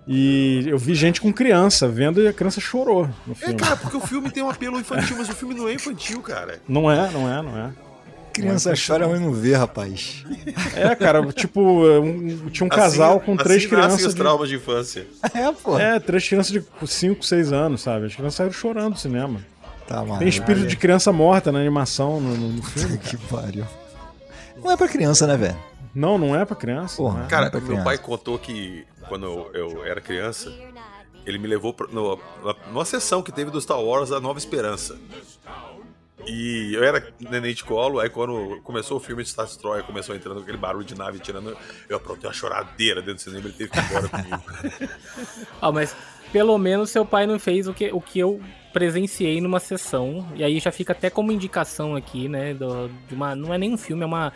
E eu vi gente com criança vendo e a criança chorou no É, filme. cara, porque o filme tem um apelo infantil, mas o filme não é infantil, cara. Não é, não é, não é. Criança chora, a mãe não vê, rapaz. É, cara, tipo, um- tinha um casal Assim- com três assim nascem crianças. os de- traumas de infância. É, pô. É, três crianças de 5, 6 anos, sabe? As crianças saíram chorando do cinema. Tá, mano. Tem espírito de criança morta na animação no, no- no filme. Que pariu. Não é pra criança, né, velho? Não, não é pra criança. Porra. não é. Cara, é pra meu criança. pai contou que quando eu, eu era criança, ele me levou pra, no, numa sessão que teve do Star Wars A Nova Esperança. E eu era neném de colo, aí quando começou o filme de Star Destroyer, começou entrando aquele barulho de nave tirando, eu aprontei uma choradeira dentro do cinema, ele teve que ir embora comigo. Ah, mas pelo menos seu pai não fez o que, o que eu presenciei numa sessão. E aí já fica até como indicação aqui, né? do- de uma, não é nem um filme, é uma,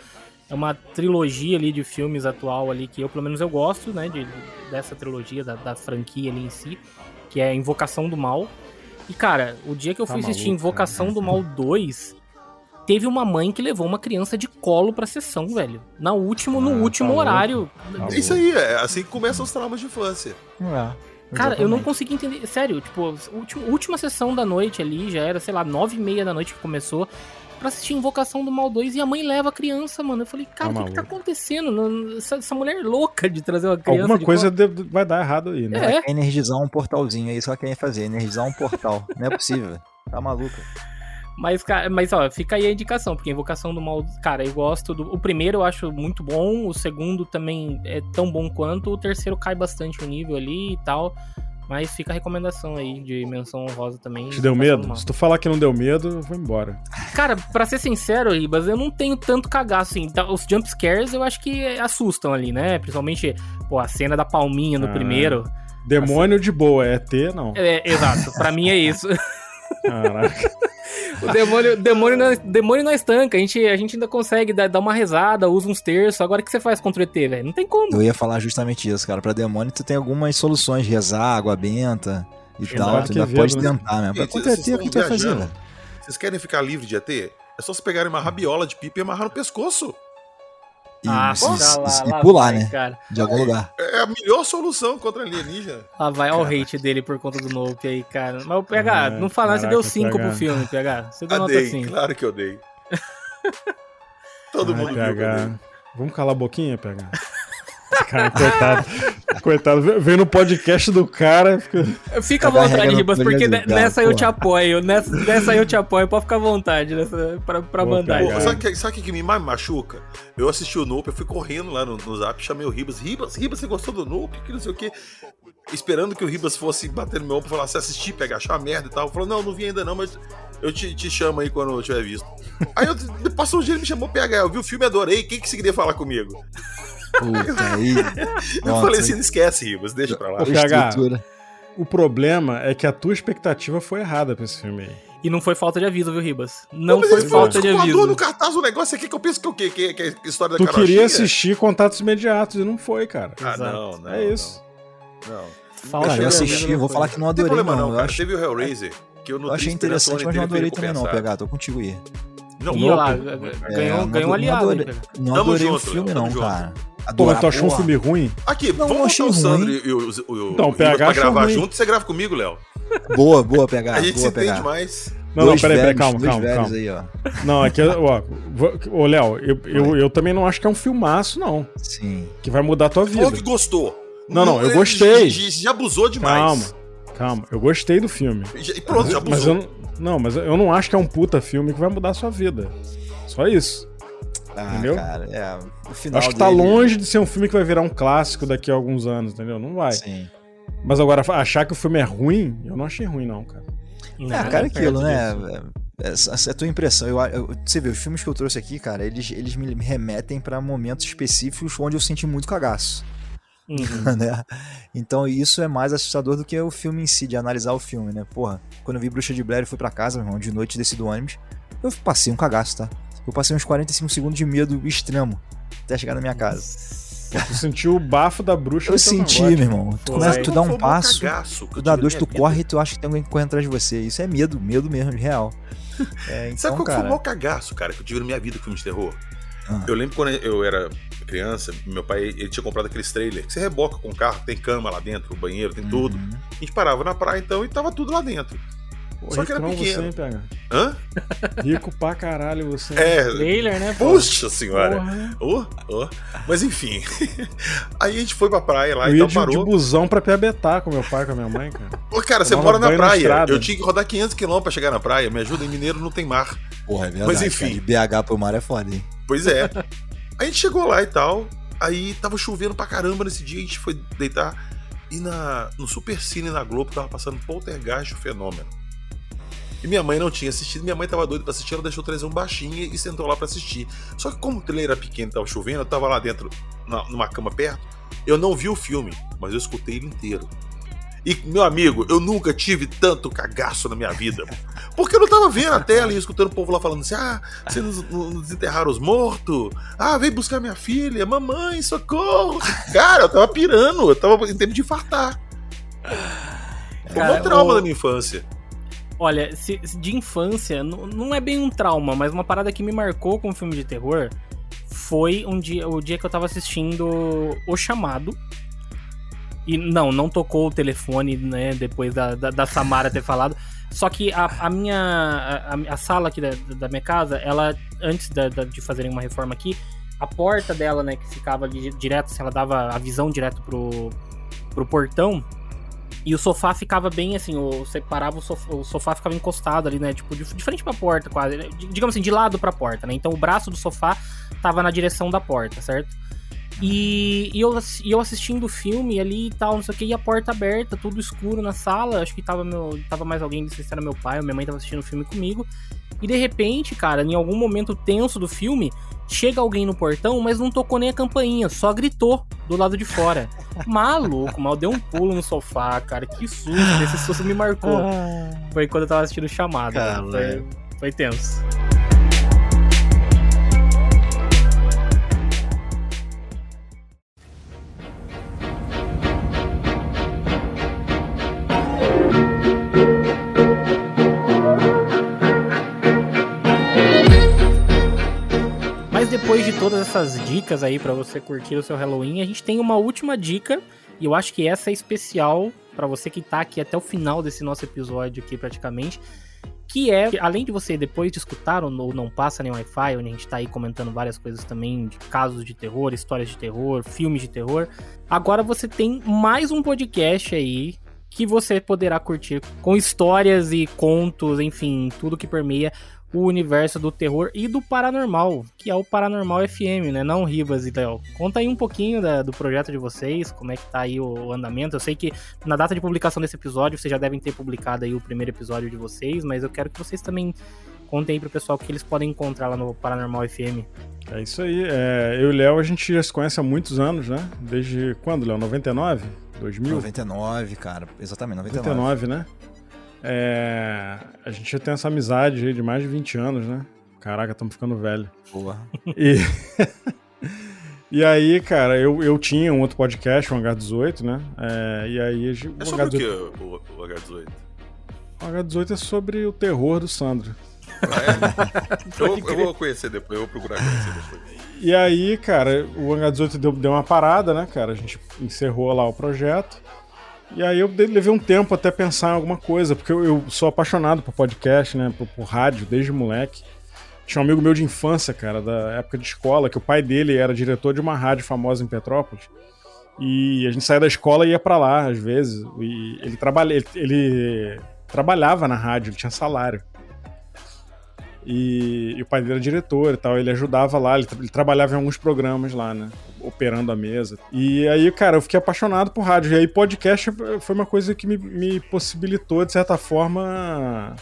é uma trilogia ali de filmes atual ali que eu, pelo menos, eu gosto, né? De, dessa trilogia, da, da franquia ali em si, que é Invocação do Mal. E, cara, o dia que eu Tá fui assistir maluco, Invocação do Mal 2, teve uma mãe que levou uma criança de colo pra sessão, velho. Na último, Ah, no tá último louco. horário. Tá É isso aí, é assim que começam os traumas de infância. É. Cara, eu não consegui entender. Sério, tipo, última, última sessão da noite ali, já era, sei lá, nove e meia da noite que começou. Pra assistir Invocação do Mal 2 e a mãe leva a criança, mano. Eu falei, cara, o que, que tá maluco. acontecendo? Não- Essa, essa mulher é louca de trazer uma criança. Alguma coisa de- vai dar errado aí, né? É. Ela quer energizar um portalzinho aí, só quer fazer, energizar um portal. Não é possível. Tá maluca. Mas, cara, mas ó, fica aí a indicação, porque Invocação do Mal, cara, eu gosto do. O primeiro eu acho muito bom, o segundo também é tão bom quanto, o terceiro cai bastante o nível ali e tal. Mas fica a recomendação aí de menção honrosa também. Te deu medo? Mal. Se tu falar que não deu medo, eu vou embora. Cara, pra ser sincero, Ribas, eu não tenho tanto cagaço assim. Tá, Os jump scares eu acho que assustam ali, né? Principalmente, pô, a cena da palminha no Ah. primeiro. Demônio de boa, é T, não. É, exato, pra mim é isso. Caraca. O demônio, demônio, não, demônio não estanca, a gente, a gente ainda consegue dar, dar uma rezada, usa uns terços. Agora o que você faz contra o ET, velho? Não tem como. Eu ia falar justamente isso, cara. Pra demônio, tu tem algumas soluções, rezar, água benta e Exato, tal. Tu ainda Quevedo, pode né? tentar, né? Pra contra vocês ET, o que tu vai fazer, velho? Vocês querem ficar livre de ET? É só se pegarem uma rabiola de pipa e amarrar no pescoço. E, Ah, e- lá, lá, e lá pular, vai, né? Cara. De algum lugar. É a melhor solução contra alienígena. Lá vai, ó o hate dele por conta do Nope aí, cara. Mas o PH, Ah, não falar, você deu 5 PH. pro filme, PH. Você deu Ah, nota dei, 5. claro que eu dei. Todo Ai, mundo viu. que eu dei. PH. Vamos calar a boquinha, PH? Cara, coitado. coitado. Vem- Vem no podcast do cara. Fica... Fica à Tá vontade, Ribas, porque nessa eu te apoio. Nessa, nessa eu te apoio. Pode ficar à vontade nessa, pra, pra Pô, mandar. Pô, sabe o que, sabe o que me mais machuca? Eu assisti o Nope, eu fui correndo lá no, no zap, chamei o Ribas. Ribas, Ribas, você gostou do Nope? Que não sei o quê. Esperando que o Ribas fosse bater no meu ombro e falar, se assistir, pegar, achar merda e tal. Falou, não, não vi ainda não, mas eu te, te chamo aí quando eu tiver visto. aí eu, passou um dia ele me chamou PH, eu vi o filme e adorei, o que, que você queria falar comigo? Puta aí. Eu falei assim, não esquece, Ribas, deixa pra lá. Ô, PH. Estrutura. O problema é que a tua expectativa foi errada pra esse filme aí. E não foi falta de aviso, viu, Ribas? Não foi falta de aviso. no cartaz o negócio aqui que eu penso que é o quê? Que, que é a história da Tu carochinha? queria assistir Contatos Imediatos e não foi, cara. Ah, Exato. não, não. é isso. Não. não. Falta Cara, eu assisti, não vou falar que não Não tem adorei, problema não. não, Eu cara. acho- Teve o Hellraiser, que eu não Eu achei interessante, mas não adorei também não, PH. Tô contigo aí. Não, olha lá, ganhou, não ganhou um ado- aliado. não adorei, não adorei o junto, filme, tamo não, junto. cara. Pô, Adorar, mas tu achou um porra. filme ruim? Aqui, Não, vamos achei botar o ruim. Sandro e o, o, o, Não, o PH pra gravar ruim. junto, você grava comigo, Léo. Boa, boa pegar. A gente se boa entende mais. Não, Dois não, peraí, peraí, calma, calma, calma. aí, ó. Não, aqui, ó, vou- ô, Léo, eu, eu, eu também não acho que é um filmaço, não. Sim. Que vai mudar a tua vida. Falou que gostou. Não, não, eu gostei. Já, já abusou demais. Calma, calma. Eu gostei do filme. E pronto, já Mas eu abusou. Não, não, mas eu não acho que é um puta filme que vai mudar a sua vida. Só isso. Ah, Entendeu? cara, é. O Eu final acho que tá dele- longe de ser um filme que vai virar um clássico daqui a alguns anos, entendeu? Não vai. Sim. Mas agora, achar que o filme é ruim, eu não achei ruim, não, cara. É, Nada cara, é aquilo, né? disso. É- Essa, essa é a tua impressão. Eu, eu- você vê, os filmes que eu trouxe aqui, cara, eles, eles me remetem pra momentos específicos onde eu senti muito cagaço. Uhum. né? Então isso é mais assustador do que o filme em si, de analisar o filme, né? Porra, quando eu vi Bruxa de Blair e fui pra casa, meu irmão, de noite desci do ônibus, eu passei um cagaço, tá? Eu passei uns 45 segundos de medo extremo até chegar na minha casa. Tu sentiu o bafo da bruxa Eu senti, meu irmão. Tu Pô, começa, tu dá um passo, cagaço que tu dá dois, tu minha corre vida. e tu acha que tem alguém que corre atrás de você. Isso é medo, medo mesmo, de real. É, então, Sabe qual que foi o cara, maior cagaço, cara, que eu tive na minha vida com filme de terror? Ah. Eu lembro quando eu era criança, meu pai ele tinha comprado aqueles trailers que você reboca com o carro, tem cama lá dentro, banheiro, tem tudo. Uhum. A gente parava na praia então e tava tudo lá dentro. Pô, Só que era pequeno. Você, hein? Hã? Rico pra caralho você. É. Trailer, né? pô? Puxa senhora. Ô, ô. Mas enfim. Aí a gente foi pra praia lá, Eu ia então de, de parou. busão pra Piabetá com meu pai e com a minha mãe, cara. Ô, cara, você mora na praia. eu tinha que rodar 500 km pra chegar na praia. Me ajuda, em Mineiro não tem mar. Porra, é verdade. Mas enfim. cara, de BH pro mar é foda, hein? Pois é. A gente chegou lá e tal. Aí tava chovendo pra caramba nesse dia. A gente foi deitar. E na, no Super Cine na Globo tava passando Poltergeist o Fenômeno. E minha mãe não tinha assistido. Minha mãe tava doida pra assistir. Ela deixou televisão baixinha e sentou lá pra assistir. Só que como o trailer era pequeno tava chovendo, eu tava lá dentro, na- numa cama perto. Eu não vi o filme, mas eu escutei ele inteiro. E, meu amigo, eu nunca tive tanto cagaço na minha vida. Porque eu não tava vendo a tela e escutando o povo lá falando assim: ah, vocês nos, enterraram os mortos? Ah, vem buscar minha filha, mamãe, socorro. Cara, eu tava pirando, eu tava em tempo de infartar. Foi um trauma o- da minha infância. Olha, se- se de infância, n- não é bem um trauma, mas uma parada que me marcou com um filme de terror foi um dia, o dia que eu tava assistindo O Chamado. E não, não tocou o telefone, né, depois da, da, da Samara ter falado. Só que a, a minha. A, a- sala aqui da, da minha casa, ela, antes da- da- de fazerem uma reforma aqui, a porta dela, né, que ficava ali direto, assim, ela dava a visão direto pro, pro portão. E o sofá ficava bem assim, o, você parava o sofá, o sofá ficava encostado ali, né? Tipo, de, de frente pra porta, quase. né, Digamos assim, de lado pra porta, né? Então o braço do sofá tava na direção da porta, certo? E, e eu, e eu assistindo o filme ali e tal, não sei o que, e a porta aberta, tudo escuro na sala. Acho que tava, meu, tava mais alguém, não sei se era meu pai ou minha mãe tava assistindo o filme comigo. E de repente, cara, em algum momento tenso do filme, chega alguém no portão, mas não tocou nem a campainha, só gritou do lado de fora. Maluco, mal deu um pulo no sofá, cara. Que susto, esse susto me marcou. Foi quando eu tava assistindo o chamado. cara. Foi, foi tenso. Depois de todas essas dicas aí pra você curtir o seu Halloween, a gente tem uma última dica e eu acho que essa é especial pra você que tá aqui até o final desse nosso episódio aqui praticamente, que é, além de você depois de escutar o No- Não Passa Nem Wi-Fi, onde a gente tá aí comentando várias coisas também de casos de terror, histórias de terror, filmes de terror, agora você tem mais um podcast aí que você poderá curtir com histórias e contos, enfim, tudo que permeia o universo do terror e do paranormal, que é o Paranormal FM, né? Não Rivas e Léo. Conta aí um pouquinho da- do projeto de vocês, como é que tá aí o, o andamento. Eu sei que na data de publicação desse episódio, vocês já devem ter publicado aí o primeiro episódio de vocês, mas eu quero que vocês também contem aí pro pessoal o que eles podem encontrar lá no Paranormal FM. É isso aí. É, eu e o Léo, a gente já se conhece há muitos anos, né? Desde quando, Léo? 99? 2000? 99, cara. Exatamente, 99. 99, né? É, a gente já tem essa amizade aí de mais de 20 anos, né? Caraca, estamos ficando velho. Porra. E, e aí, cara, eu, eu tinha um outro podcast, o H18, né? É, e aí a gente- É o sobre o H18, que o, o H18? o H18 é sobre o terror do Sandro. É. eu, eu vou conhecer depois, eu vou procurar conhecer depois. E aí, cara, o Hangar 18 deu, deu uma parada, né, cara? A gente encerrou lá o projeto. E aí eu levei um tempo até pensar em alguma coisa, porque eu, eu sou apaixonado por podcast, né? Por, por rádio, desde moleque. Tinha um amigo meu de infância, cara, da época de escola, que o pai dele era diretor de uma rádio famosa em Petrópolis. E a gente saía da escola e ia pra lá, às vezes. E ele, trabalha, ele, ele trabalhava na rádio, ele tinha salário. E, e o pai dele era diretor e tal, ele ajudava lá, ele, ele trabalhava em alguns programas lá, né? Operando a mesa. E aí, cara, eu fiquei apaixonado por rádio. E aí, podcast foi uma coisa que me, me possibilitou, de certa forma,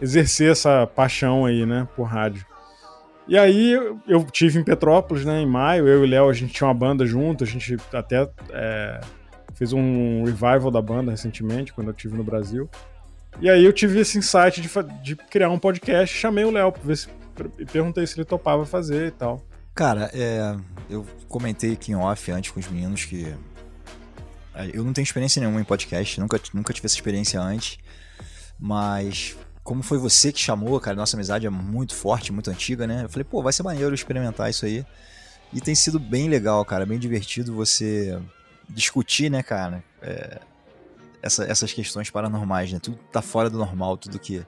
exercer essa paixão aí, né, por rádio. E aí, eu- tive em Petrópolis, né, em maio, eu e Léo, a gente tinha uma banda junto, a gente até é, fez um revival da banda recentemente, quando eu estive no Brasil. E aí eu tive esse insight de, de criar um podcast, chamei o Léo e perguntei se ele topava fazer e tal. Cara, é, eu comentei aqui em off antes com os meninos que é, eu não tenho experiência nenhuma em podcast, nunca, nunca tive essa experiência antes, mas como foi você que chamou, cara, nossa amizade é muito forte, muito antiga, né? Eu falei, pô, vai ser maneiro experimentar isso aí. E tem sido bem legal, cara, bem divertido você discutir, né, cara, é, essa- essas questões paranormais, né? Tudo tá fora do normal, tudo que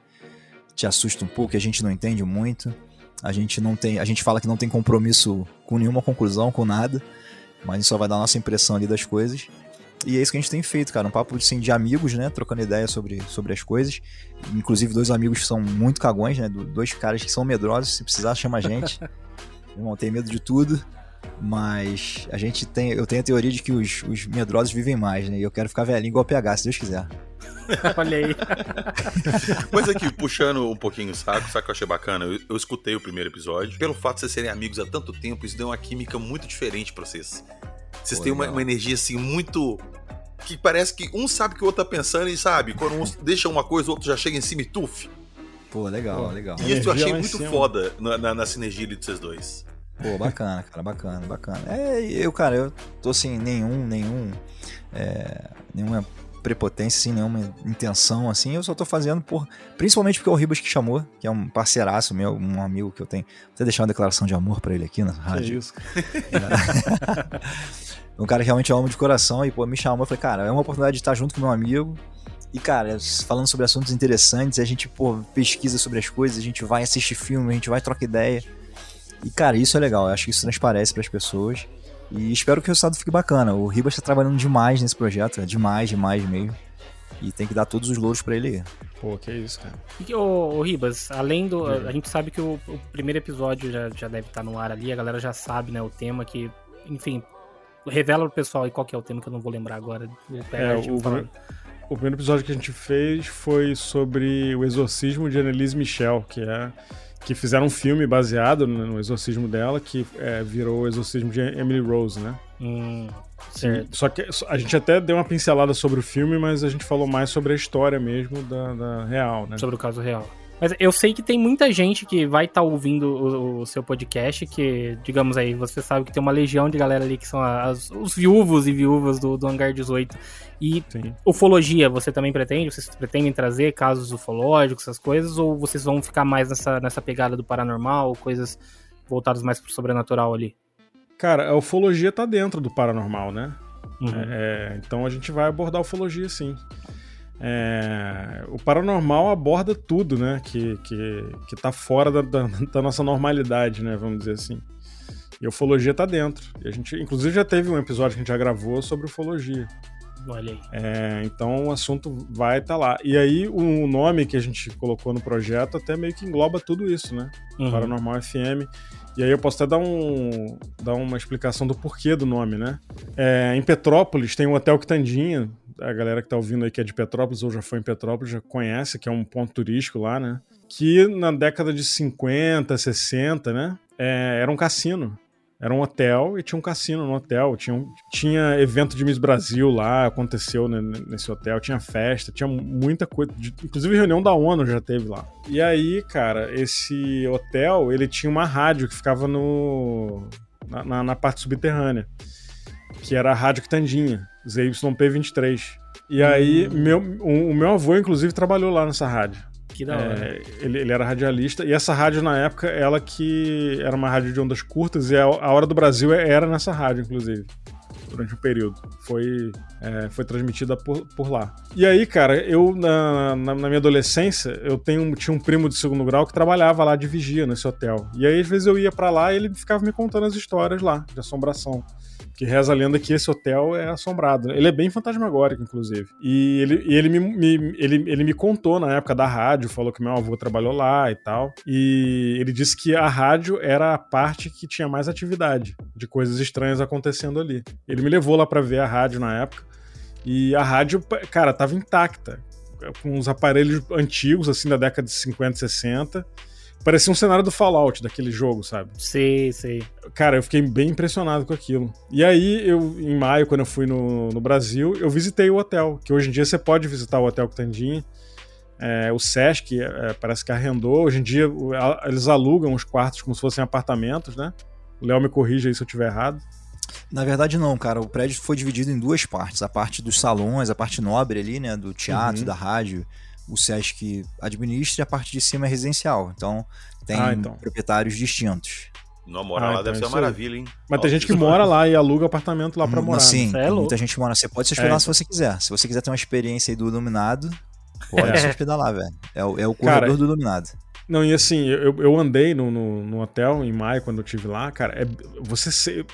te assusta um pouco, que a gente não entende muito. A gente não tem, a gente fala que não tem compromisso com nenhuma conclusão, com nada, mas a gente só vai dar a nossa impressão ali das coisas. E é isso que a gente tem feito, cara, um papo assim, de amigos, né, trocando ideia sobre, sobre as coisas. Inclusive dois amigos que são muito cagões, né, do- dois caras que são medrosos, se precisar chama a gente. Irmão, tem medo de tudo, mas a gente tem, eu tenho a teoria de que os, os medrosos vivem mais, né, e eu quero ficar velhinho igual o PH, se Deus quiser. Olha aí. Mas aqui, puxando um pouquinho o saco, sabe o que eu achei bacana? Eu, eu escutei o primeiro episódio. Pelo fato de vocês serem amigos há tanto tempo, isso deu uma química muito diferente pra vocês. Vocês Pô, têm uma, uma energia assim muito. Que parece que um sabe o que o outro tá pensando e sabe, quando um deixa uma coisa, o outro já chega em cima e tuf. Pô, legal, Pô. legal. E isso eu achei muito foda na, na, na sinergia ali de vocês dois. Pô, bacana, cara, bacana, bacana. É, eu, cara, eu tô sem nenhum, nenhum, é, nenhuma prepotência, assim, nenhuma intenção, assim, eu só tô fazendo por, principalmente porque é o Ribas que chamou, que é um parceiraço meu, um amigo que eu tenho, vou até deixar uma declaração de amor pra ele aqui na rádio. isso. um cara que realmente eu amo de coração e, pô, me chamou, eu falei, cara, é uma oportunidade de estar junto com meu amigo e, cara, falando sobre assuntos interessantes, a gente, pô, pesquisa sobre as coisas, a gente vai assistir filme, a gente vai trocar ideia. E, cara, isso é legal, eu acho que isso transparece pras pessoas. E espero que o resultado fique bacana. O Ribas tá trabalhando demais nesse projeto, é demais, demais mesmo. E tem que dar todos os louros pra ele. Pô, que isso, cara. E, ô, ô, Ribas, além do. A gente sabe que o, o primeiro episódio já, já deve estar no ar ali, a galera já sabe, né, o tema que. Enfim, revela pro pessoal aí qual que é o tema que eu não vou lembrar agora. É, o- falado. O primeiro episódio que a gente fez foi sobre o exorcismo de Annelise Michel, que é que fizeram um filme baseado no no exorcismo dela, que é, virou o exorcismo de Emily Rose, né? Hum, certo. Só que a gente até deu uma pincelada sobre o filme, mas a gente falou mais sobre a história mesmo da, da real, né? sobre o caso real. Mas eu sei que tem muita gente que vai estar ouvindo o, o seu podcast, que, digamos aí, você sabe que tem uma legião de galera ali que são as- os viúvos e viúvas do, do Hangar 18. E Sim. ufologia, você também pretende? Vocês pretendem trazer casos ufológicos, essas coisas? Ou vocês vão ficar mais nessa, nessa pegada do paranormal, coisas voltadas mais pro sobrenatural ali? Cara, a ufologia tá dentro do paranormal, né? Uhum. É, então a gente vai abordar a ufologia sim. É, o paranormal aborda tudo, né? Que, que, que tá fora da, da- da nossa normalidade, né? Vamos dizer assim. E a ufologia tá dentro. E a gente, inclusive, já teve um episódio que a gente já gravou sobre ufologia. Olha aí. É, então o assunto vai estar lá. E aí o nome que a gente colocou no projeto até meio que engloba tudo isso, né? Uhum. Paranormal FM. E aí eu posso até dar, um, dar uma explicação do porquê do nome, né? É, em Petrópolis tem o Hotel Quitandinha. A galera que tá ouvindo aí que é de Petrópolis ou já foi em Petrópolis já conhece, que é um ponto turístico lá, né? Que na década de 50, 60, né? é, era um cassino. Era um hotel e tinha um cassino no hotel. Tinha, um- tinha evento de Miss Brasil lá, aconteceu né, nesse hotel. Tinha festa, tinha muita coisa. de- inclusive reunião da ONU já teve lá. E aí, cara, esse hotel, ele tinha uma rádio que ficava no na, na- na parte subterrânea. Que era a Rádio Quitandinha, ZYP23. E aí, meu, o, o meu avô, inclusive, trabalhou lá nessa rádio. Que da hora. É, ele, ele era radialista. E essa rádio, na época, ela que era uma rádio de ondas curtas. E a, a Hora do Brasil era nessa rádio, inclusive. Durante um período. Foi, é, foi transmitida por, por lá. E aí, cara, eu, na, na, na minha adolescência, eu tenho, tinha um primo de segundo grau que trabalhava lá de vigia nesse hotel. E aí, às vezes, eu ia pra lá e ele ficava me contando as histórias lá, de assombração que reza a lenda que esse hotel é assombrado. Ele é bem fantasmagórico, inclusive. E ele, e ele, me, me- ele, ele me contou na época da rádio, falou que meu avô trabalhou lá e tal. E ele disse que a rádio era a parte que tinha mais atividade, de coisas estranhas acontecendo ali. Ele me levou lá pra ver a rádio na época. E a rádio, cara, tava intacta. Com os aparelhos antigos, assim, da década de 50, 60. Parecia um cenário do Fallout, daquele jogo, sabe? Sei, sei. Cara, eu fiquei bem impressionado com aquilo. E aí, eu, em maio, quando eu fui no, no Brasil, eu visitei o hotel, que hoje em dia você pode visitar o Hotel Quitandinha. É, o Sesc é, parece que arrendou. Hoje em dia a- eles alugam os quartos como se fossem apartamentos, né? O Léo me corrija aí se eu estiver errado. Na verdade, não, cara. O prédio foi dividido em duas partes. A parte dos salões, a parte nobre ali, né? Do teatro, Uhum. da rádio. O Sesc administra e a parte de cima é residencial. Então, tem Ah, então. proprietários distintos. Não, morar Ah, lá então deve ser é uma isso aí. maravilha, hein? Mas tem Ó, gente que mora lá e aluga apartamento lá pra Hum, morar. Sim, é tem muita gente mora. Você pode se hospedar É, se você quiser. Se você quiser ter uma experiência aí do iluminado, pode É. se hospedar lá, velho. É, o- é o Cara, corredor do iluminado. Não, e assim, eu, eu andei no, no, no hotel em maio, quando eu estive lá, cara, é- você, se-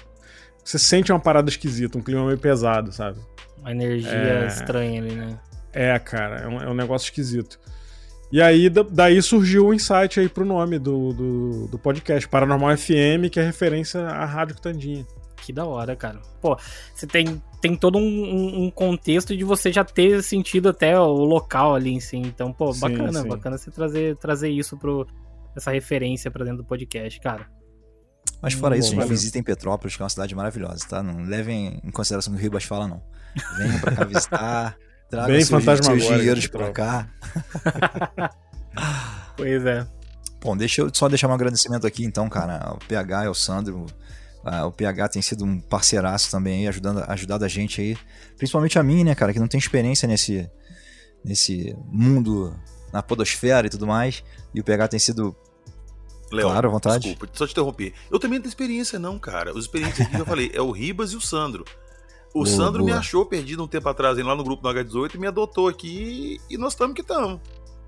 você sente uma parada esquisita, um clima meio pesado, sabe? Uma energia É. estranha ali, né? É, cara, é um, é um negócio esquisito. E aí, da- daí surgiu o insight aí pro nome do, do, do podcast, Paranormal FM, que é referência à Rádio Quitandinha. Que da hora, cara. Pô, você tem, tem todo um, um- um contexto de você já ter sentido até o local ali em si. Então, pô, Sim, bacana, sim. bacana você trazer, trazer isso pro. Essa referência pra dentro do podcast, cara. Mas fora Hum, isso, bom, visitem Petrópolis, que é uma cidade maravilhosa, tá? Não levem em consideração o que o Ribas fala, não. Venham pra cá visitar. Tragam Bem seus, seus dinheiros pra cá. Pois é. Bom, deixa eu só deixar um agradecimento aqui, então, cara, ao PH e ao Sandro. Ah, o PH tem sido um parceiraço também aí, ajudando, ajudado a gente aí. Principalmente a mim, né, cara, que não tem experiência nesse, nesse mundo, na podosfera e tudo mais. E o PH tem sido Léo, Claro, à vontade. Desculpa, só te interromper. Eu também não tenho experiência, não, cara. Os experiências aqui que eu falei é o Ribas e o Sandro. O Boa, Sandro me boa. achou perdido um tempo atrás hein, lá no grupo do H18 e me adotou aqui e nós estamos que estamos.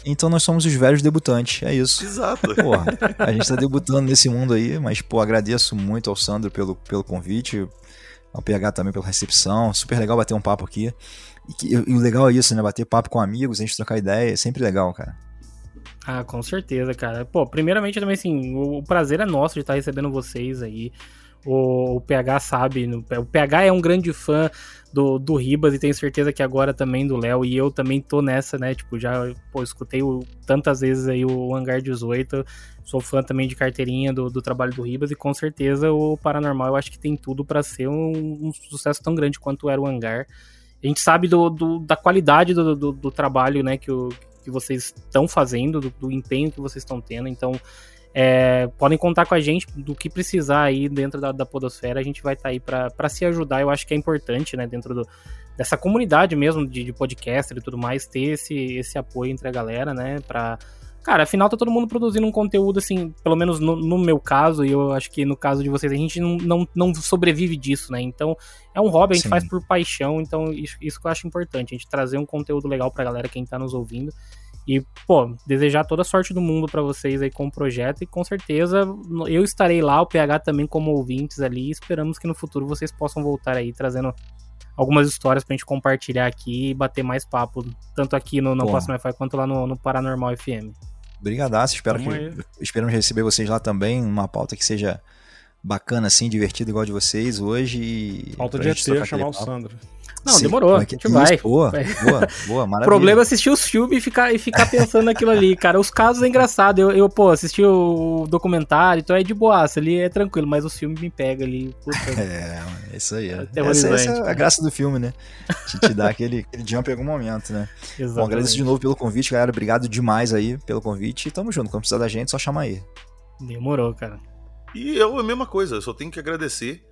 Então nós somos os velhos debutantes, é isso. Exato. Porra, a gente tá debutando nesse mundo aí, mas, pô, agradeço muito ao Sandro pelo, pelo convite, ao PH também pela recepção. Super legal bater um papo aqui. E, que- e o legal é isso, né? Bater papo com amigos, a gente trocar ideia, é sempre legal, cara. Ah, com certeza, cara. Pô, primeiramente também, assim, o, o prazer é nosso de estar recebendo vocês aí. O, o PH sabe, no- o PH é um grande fã do, do Ribas e tenho certeza que agora também do Léo. E eu também tô nessa, né? Tipo, já pô, escutei o- tantas vezes aí o Hangar 18. Sou fã também de carteirinha do, do trabalho do Ribas e com certeza o Paranormal eu acho que tem tudo pra ser um, um sucesso tão grande quanto era o Hangar. A gente sabe do, do- da qualidade do, do, do trabalho, né, que, o, que vocês estão fazendo, do, do empenho que vocês estão tendo. Então, é, podem contar com a gente do que precisar aí dentro da, da Podosfera. A gente vai estar aí para se ajudar. Eu acho que é importante, né, dentro do, dessa comunidade mesmo de, de podcaster e tudo mais, ter esse, esse apoio entre a galera, né, pra. Cara, afinal tá todo mundo produzindo um conteúdo, assim, pelo menos no, no meu caso, e eu acho que no caso de vocês, a gente não, não, não sobrevive disso, né? Então, é um hobby, a gente Sim. faz por paixão, então isso, isso que eu acho importante, a gente trazer um conteúdo legal pra galera, quem tá nos ouvindo. E, pô, desejar toda a sorte do mundo pra vocês aí com o projeto e com certeza eu estarei lá, o PH também como ouvintes ali, e esperamos que no futuro vocês possam voltar aí trazendo algumas histórias pra gente compartilhar aqui e bater mais papo, tanto aqui no Não. Posso Mais Wi-Fi quanto lá no, no Paranormal FM. Brigadaço, espero que aí. esperamos receber vocês lá também, uma pauta que seja bacana assim, divertida igual a de vocês hoje e Falta de ET chamar o. Sandro. Não, Sim, demorou, a é que- gente isso, vai. Boa, boa, boa, O maravilha. problema é assistir os filmes e ficar, e ficar pensando naquilo ali, cara. Os casos é engraçado. Eu, eu, pô, assisti o documentário, então é de boaça, ali é tranquilo, mas os filmes me pegam ali. Puta. É, é isso aí. É. Essa, Aterrorizante, essa é a graça do filme, né? Te, te dá aquele, aquele jump em algum momento, né? Bom, Exatamente. agradeço de novo pelo convite, galera. Obrigado demais aí pelo convite. E tamo junto. Quando precisar da gente, só chama aí. Demorou, cara. E eu, a mesma coisa, eu só tenho que agradecer.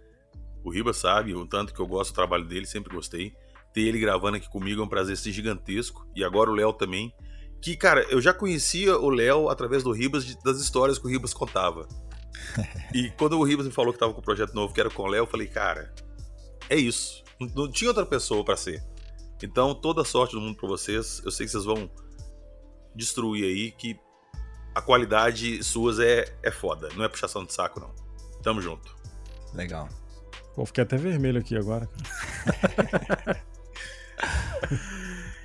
O Riba sabe o tanto que eu gosto do trabalho dele, sempre gostei. Ter ele gravando aqui comigo é um prazer ser gigantesco. E agora o Léo também, que, cara, eu já conhecia o Léo através do Ribas, das histórias que o Ribas contava. e quando o Ribas me falou que tava com um projeto novo, que era com o Léo, eu falei, cara, é isso. Não, não tinha outra pessoa para ser. Então, toda sorte do mundo pra vocês. Eu sei que vocês vão destruir aí, que a qualidade suas é, é foda. Não é puxação de saco, não. Tamo junto. Legal. Pô, fiquei até vermelho aqui agora.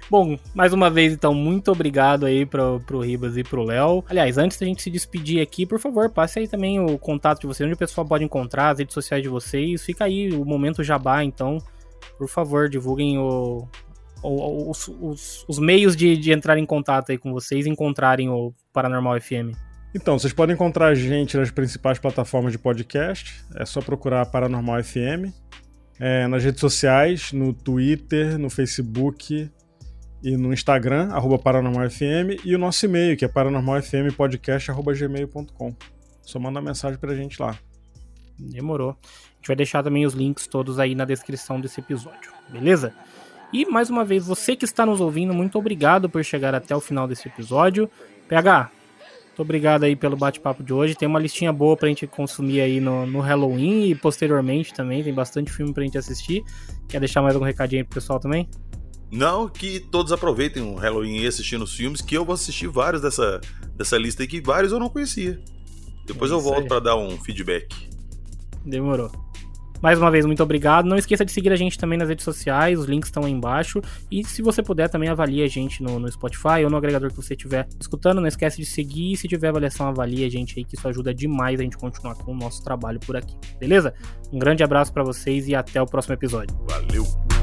Bom, mais uma vez, então, muito obrigado aí pro, pro Ribas e pro Léo. Aliás, antes da gente se despedir aqui, por favor, passe aí também o contato de vocês, onde o pessoal pode encontrar, as redes sociais de vocês. Fica aí o momento jabá, então, por favor, divulguem o, o os, os, os, meios de, de entrar em contato aí com vocês encontrarem o Paranormal FM. Então, vocês podem encontrar a gente nas principais plataformas de podcast. É só procurar Paranormal FM. É, nas redes sociais, no Twitter, no Facebook, e no Instagram, arroba paranormalfm, e o nosso e-mail, que é paranormalfmpodcast.gmail.com. Só manda mensagem pra gente lá. Demorou. A gente vai deixar também os links todos aí na descrição desse episódio, beleza? E mais uma vez, você que está nos ouvindo, muito obrigado por chegar até o final desse episódio. PH, muito obrigado aí pelo bate-papo de hoje. Tem uma listinha boa pra gente consumir aí no, no Halloween e posteriormente também. Tem bastante filme pra gente assistir. Quer deixar mais algum recadinho aí pro pessoal também? Não que todos aproveitem o Halloween e assistindo os filmes, que eu vou assistir vários dessa, dessa lista aí, que vários eu não conhecia. Depois é eu volto para dar um feedback. Demorou. Mais uma vez, muito obrigado. Não esqueça de seguir a gente também nas redes sociais, os links estão aí embaixo. E se você puder, também avalie a gente no, no Spotify ou no agregador que você estiver escutando. Não esquece de seguir. E se tiver avaliação, avalie a gente aí, que isso ajuda demais a gente continuar com o nosso trabalho por aqui. Beleza? Um grande abraço para vocês e até o próximo episódio. Valeu!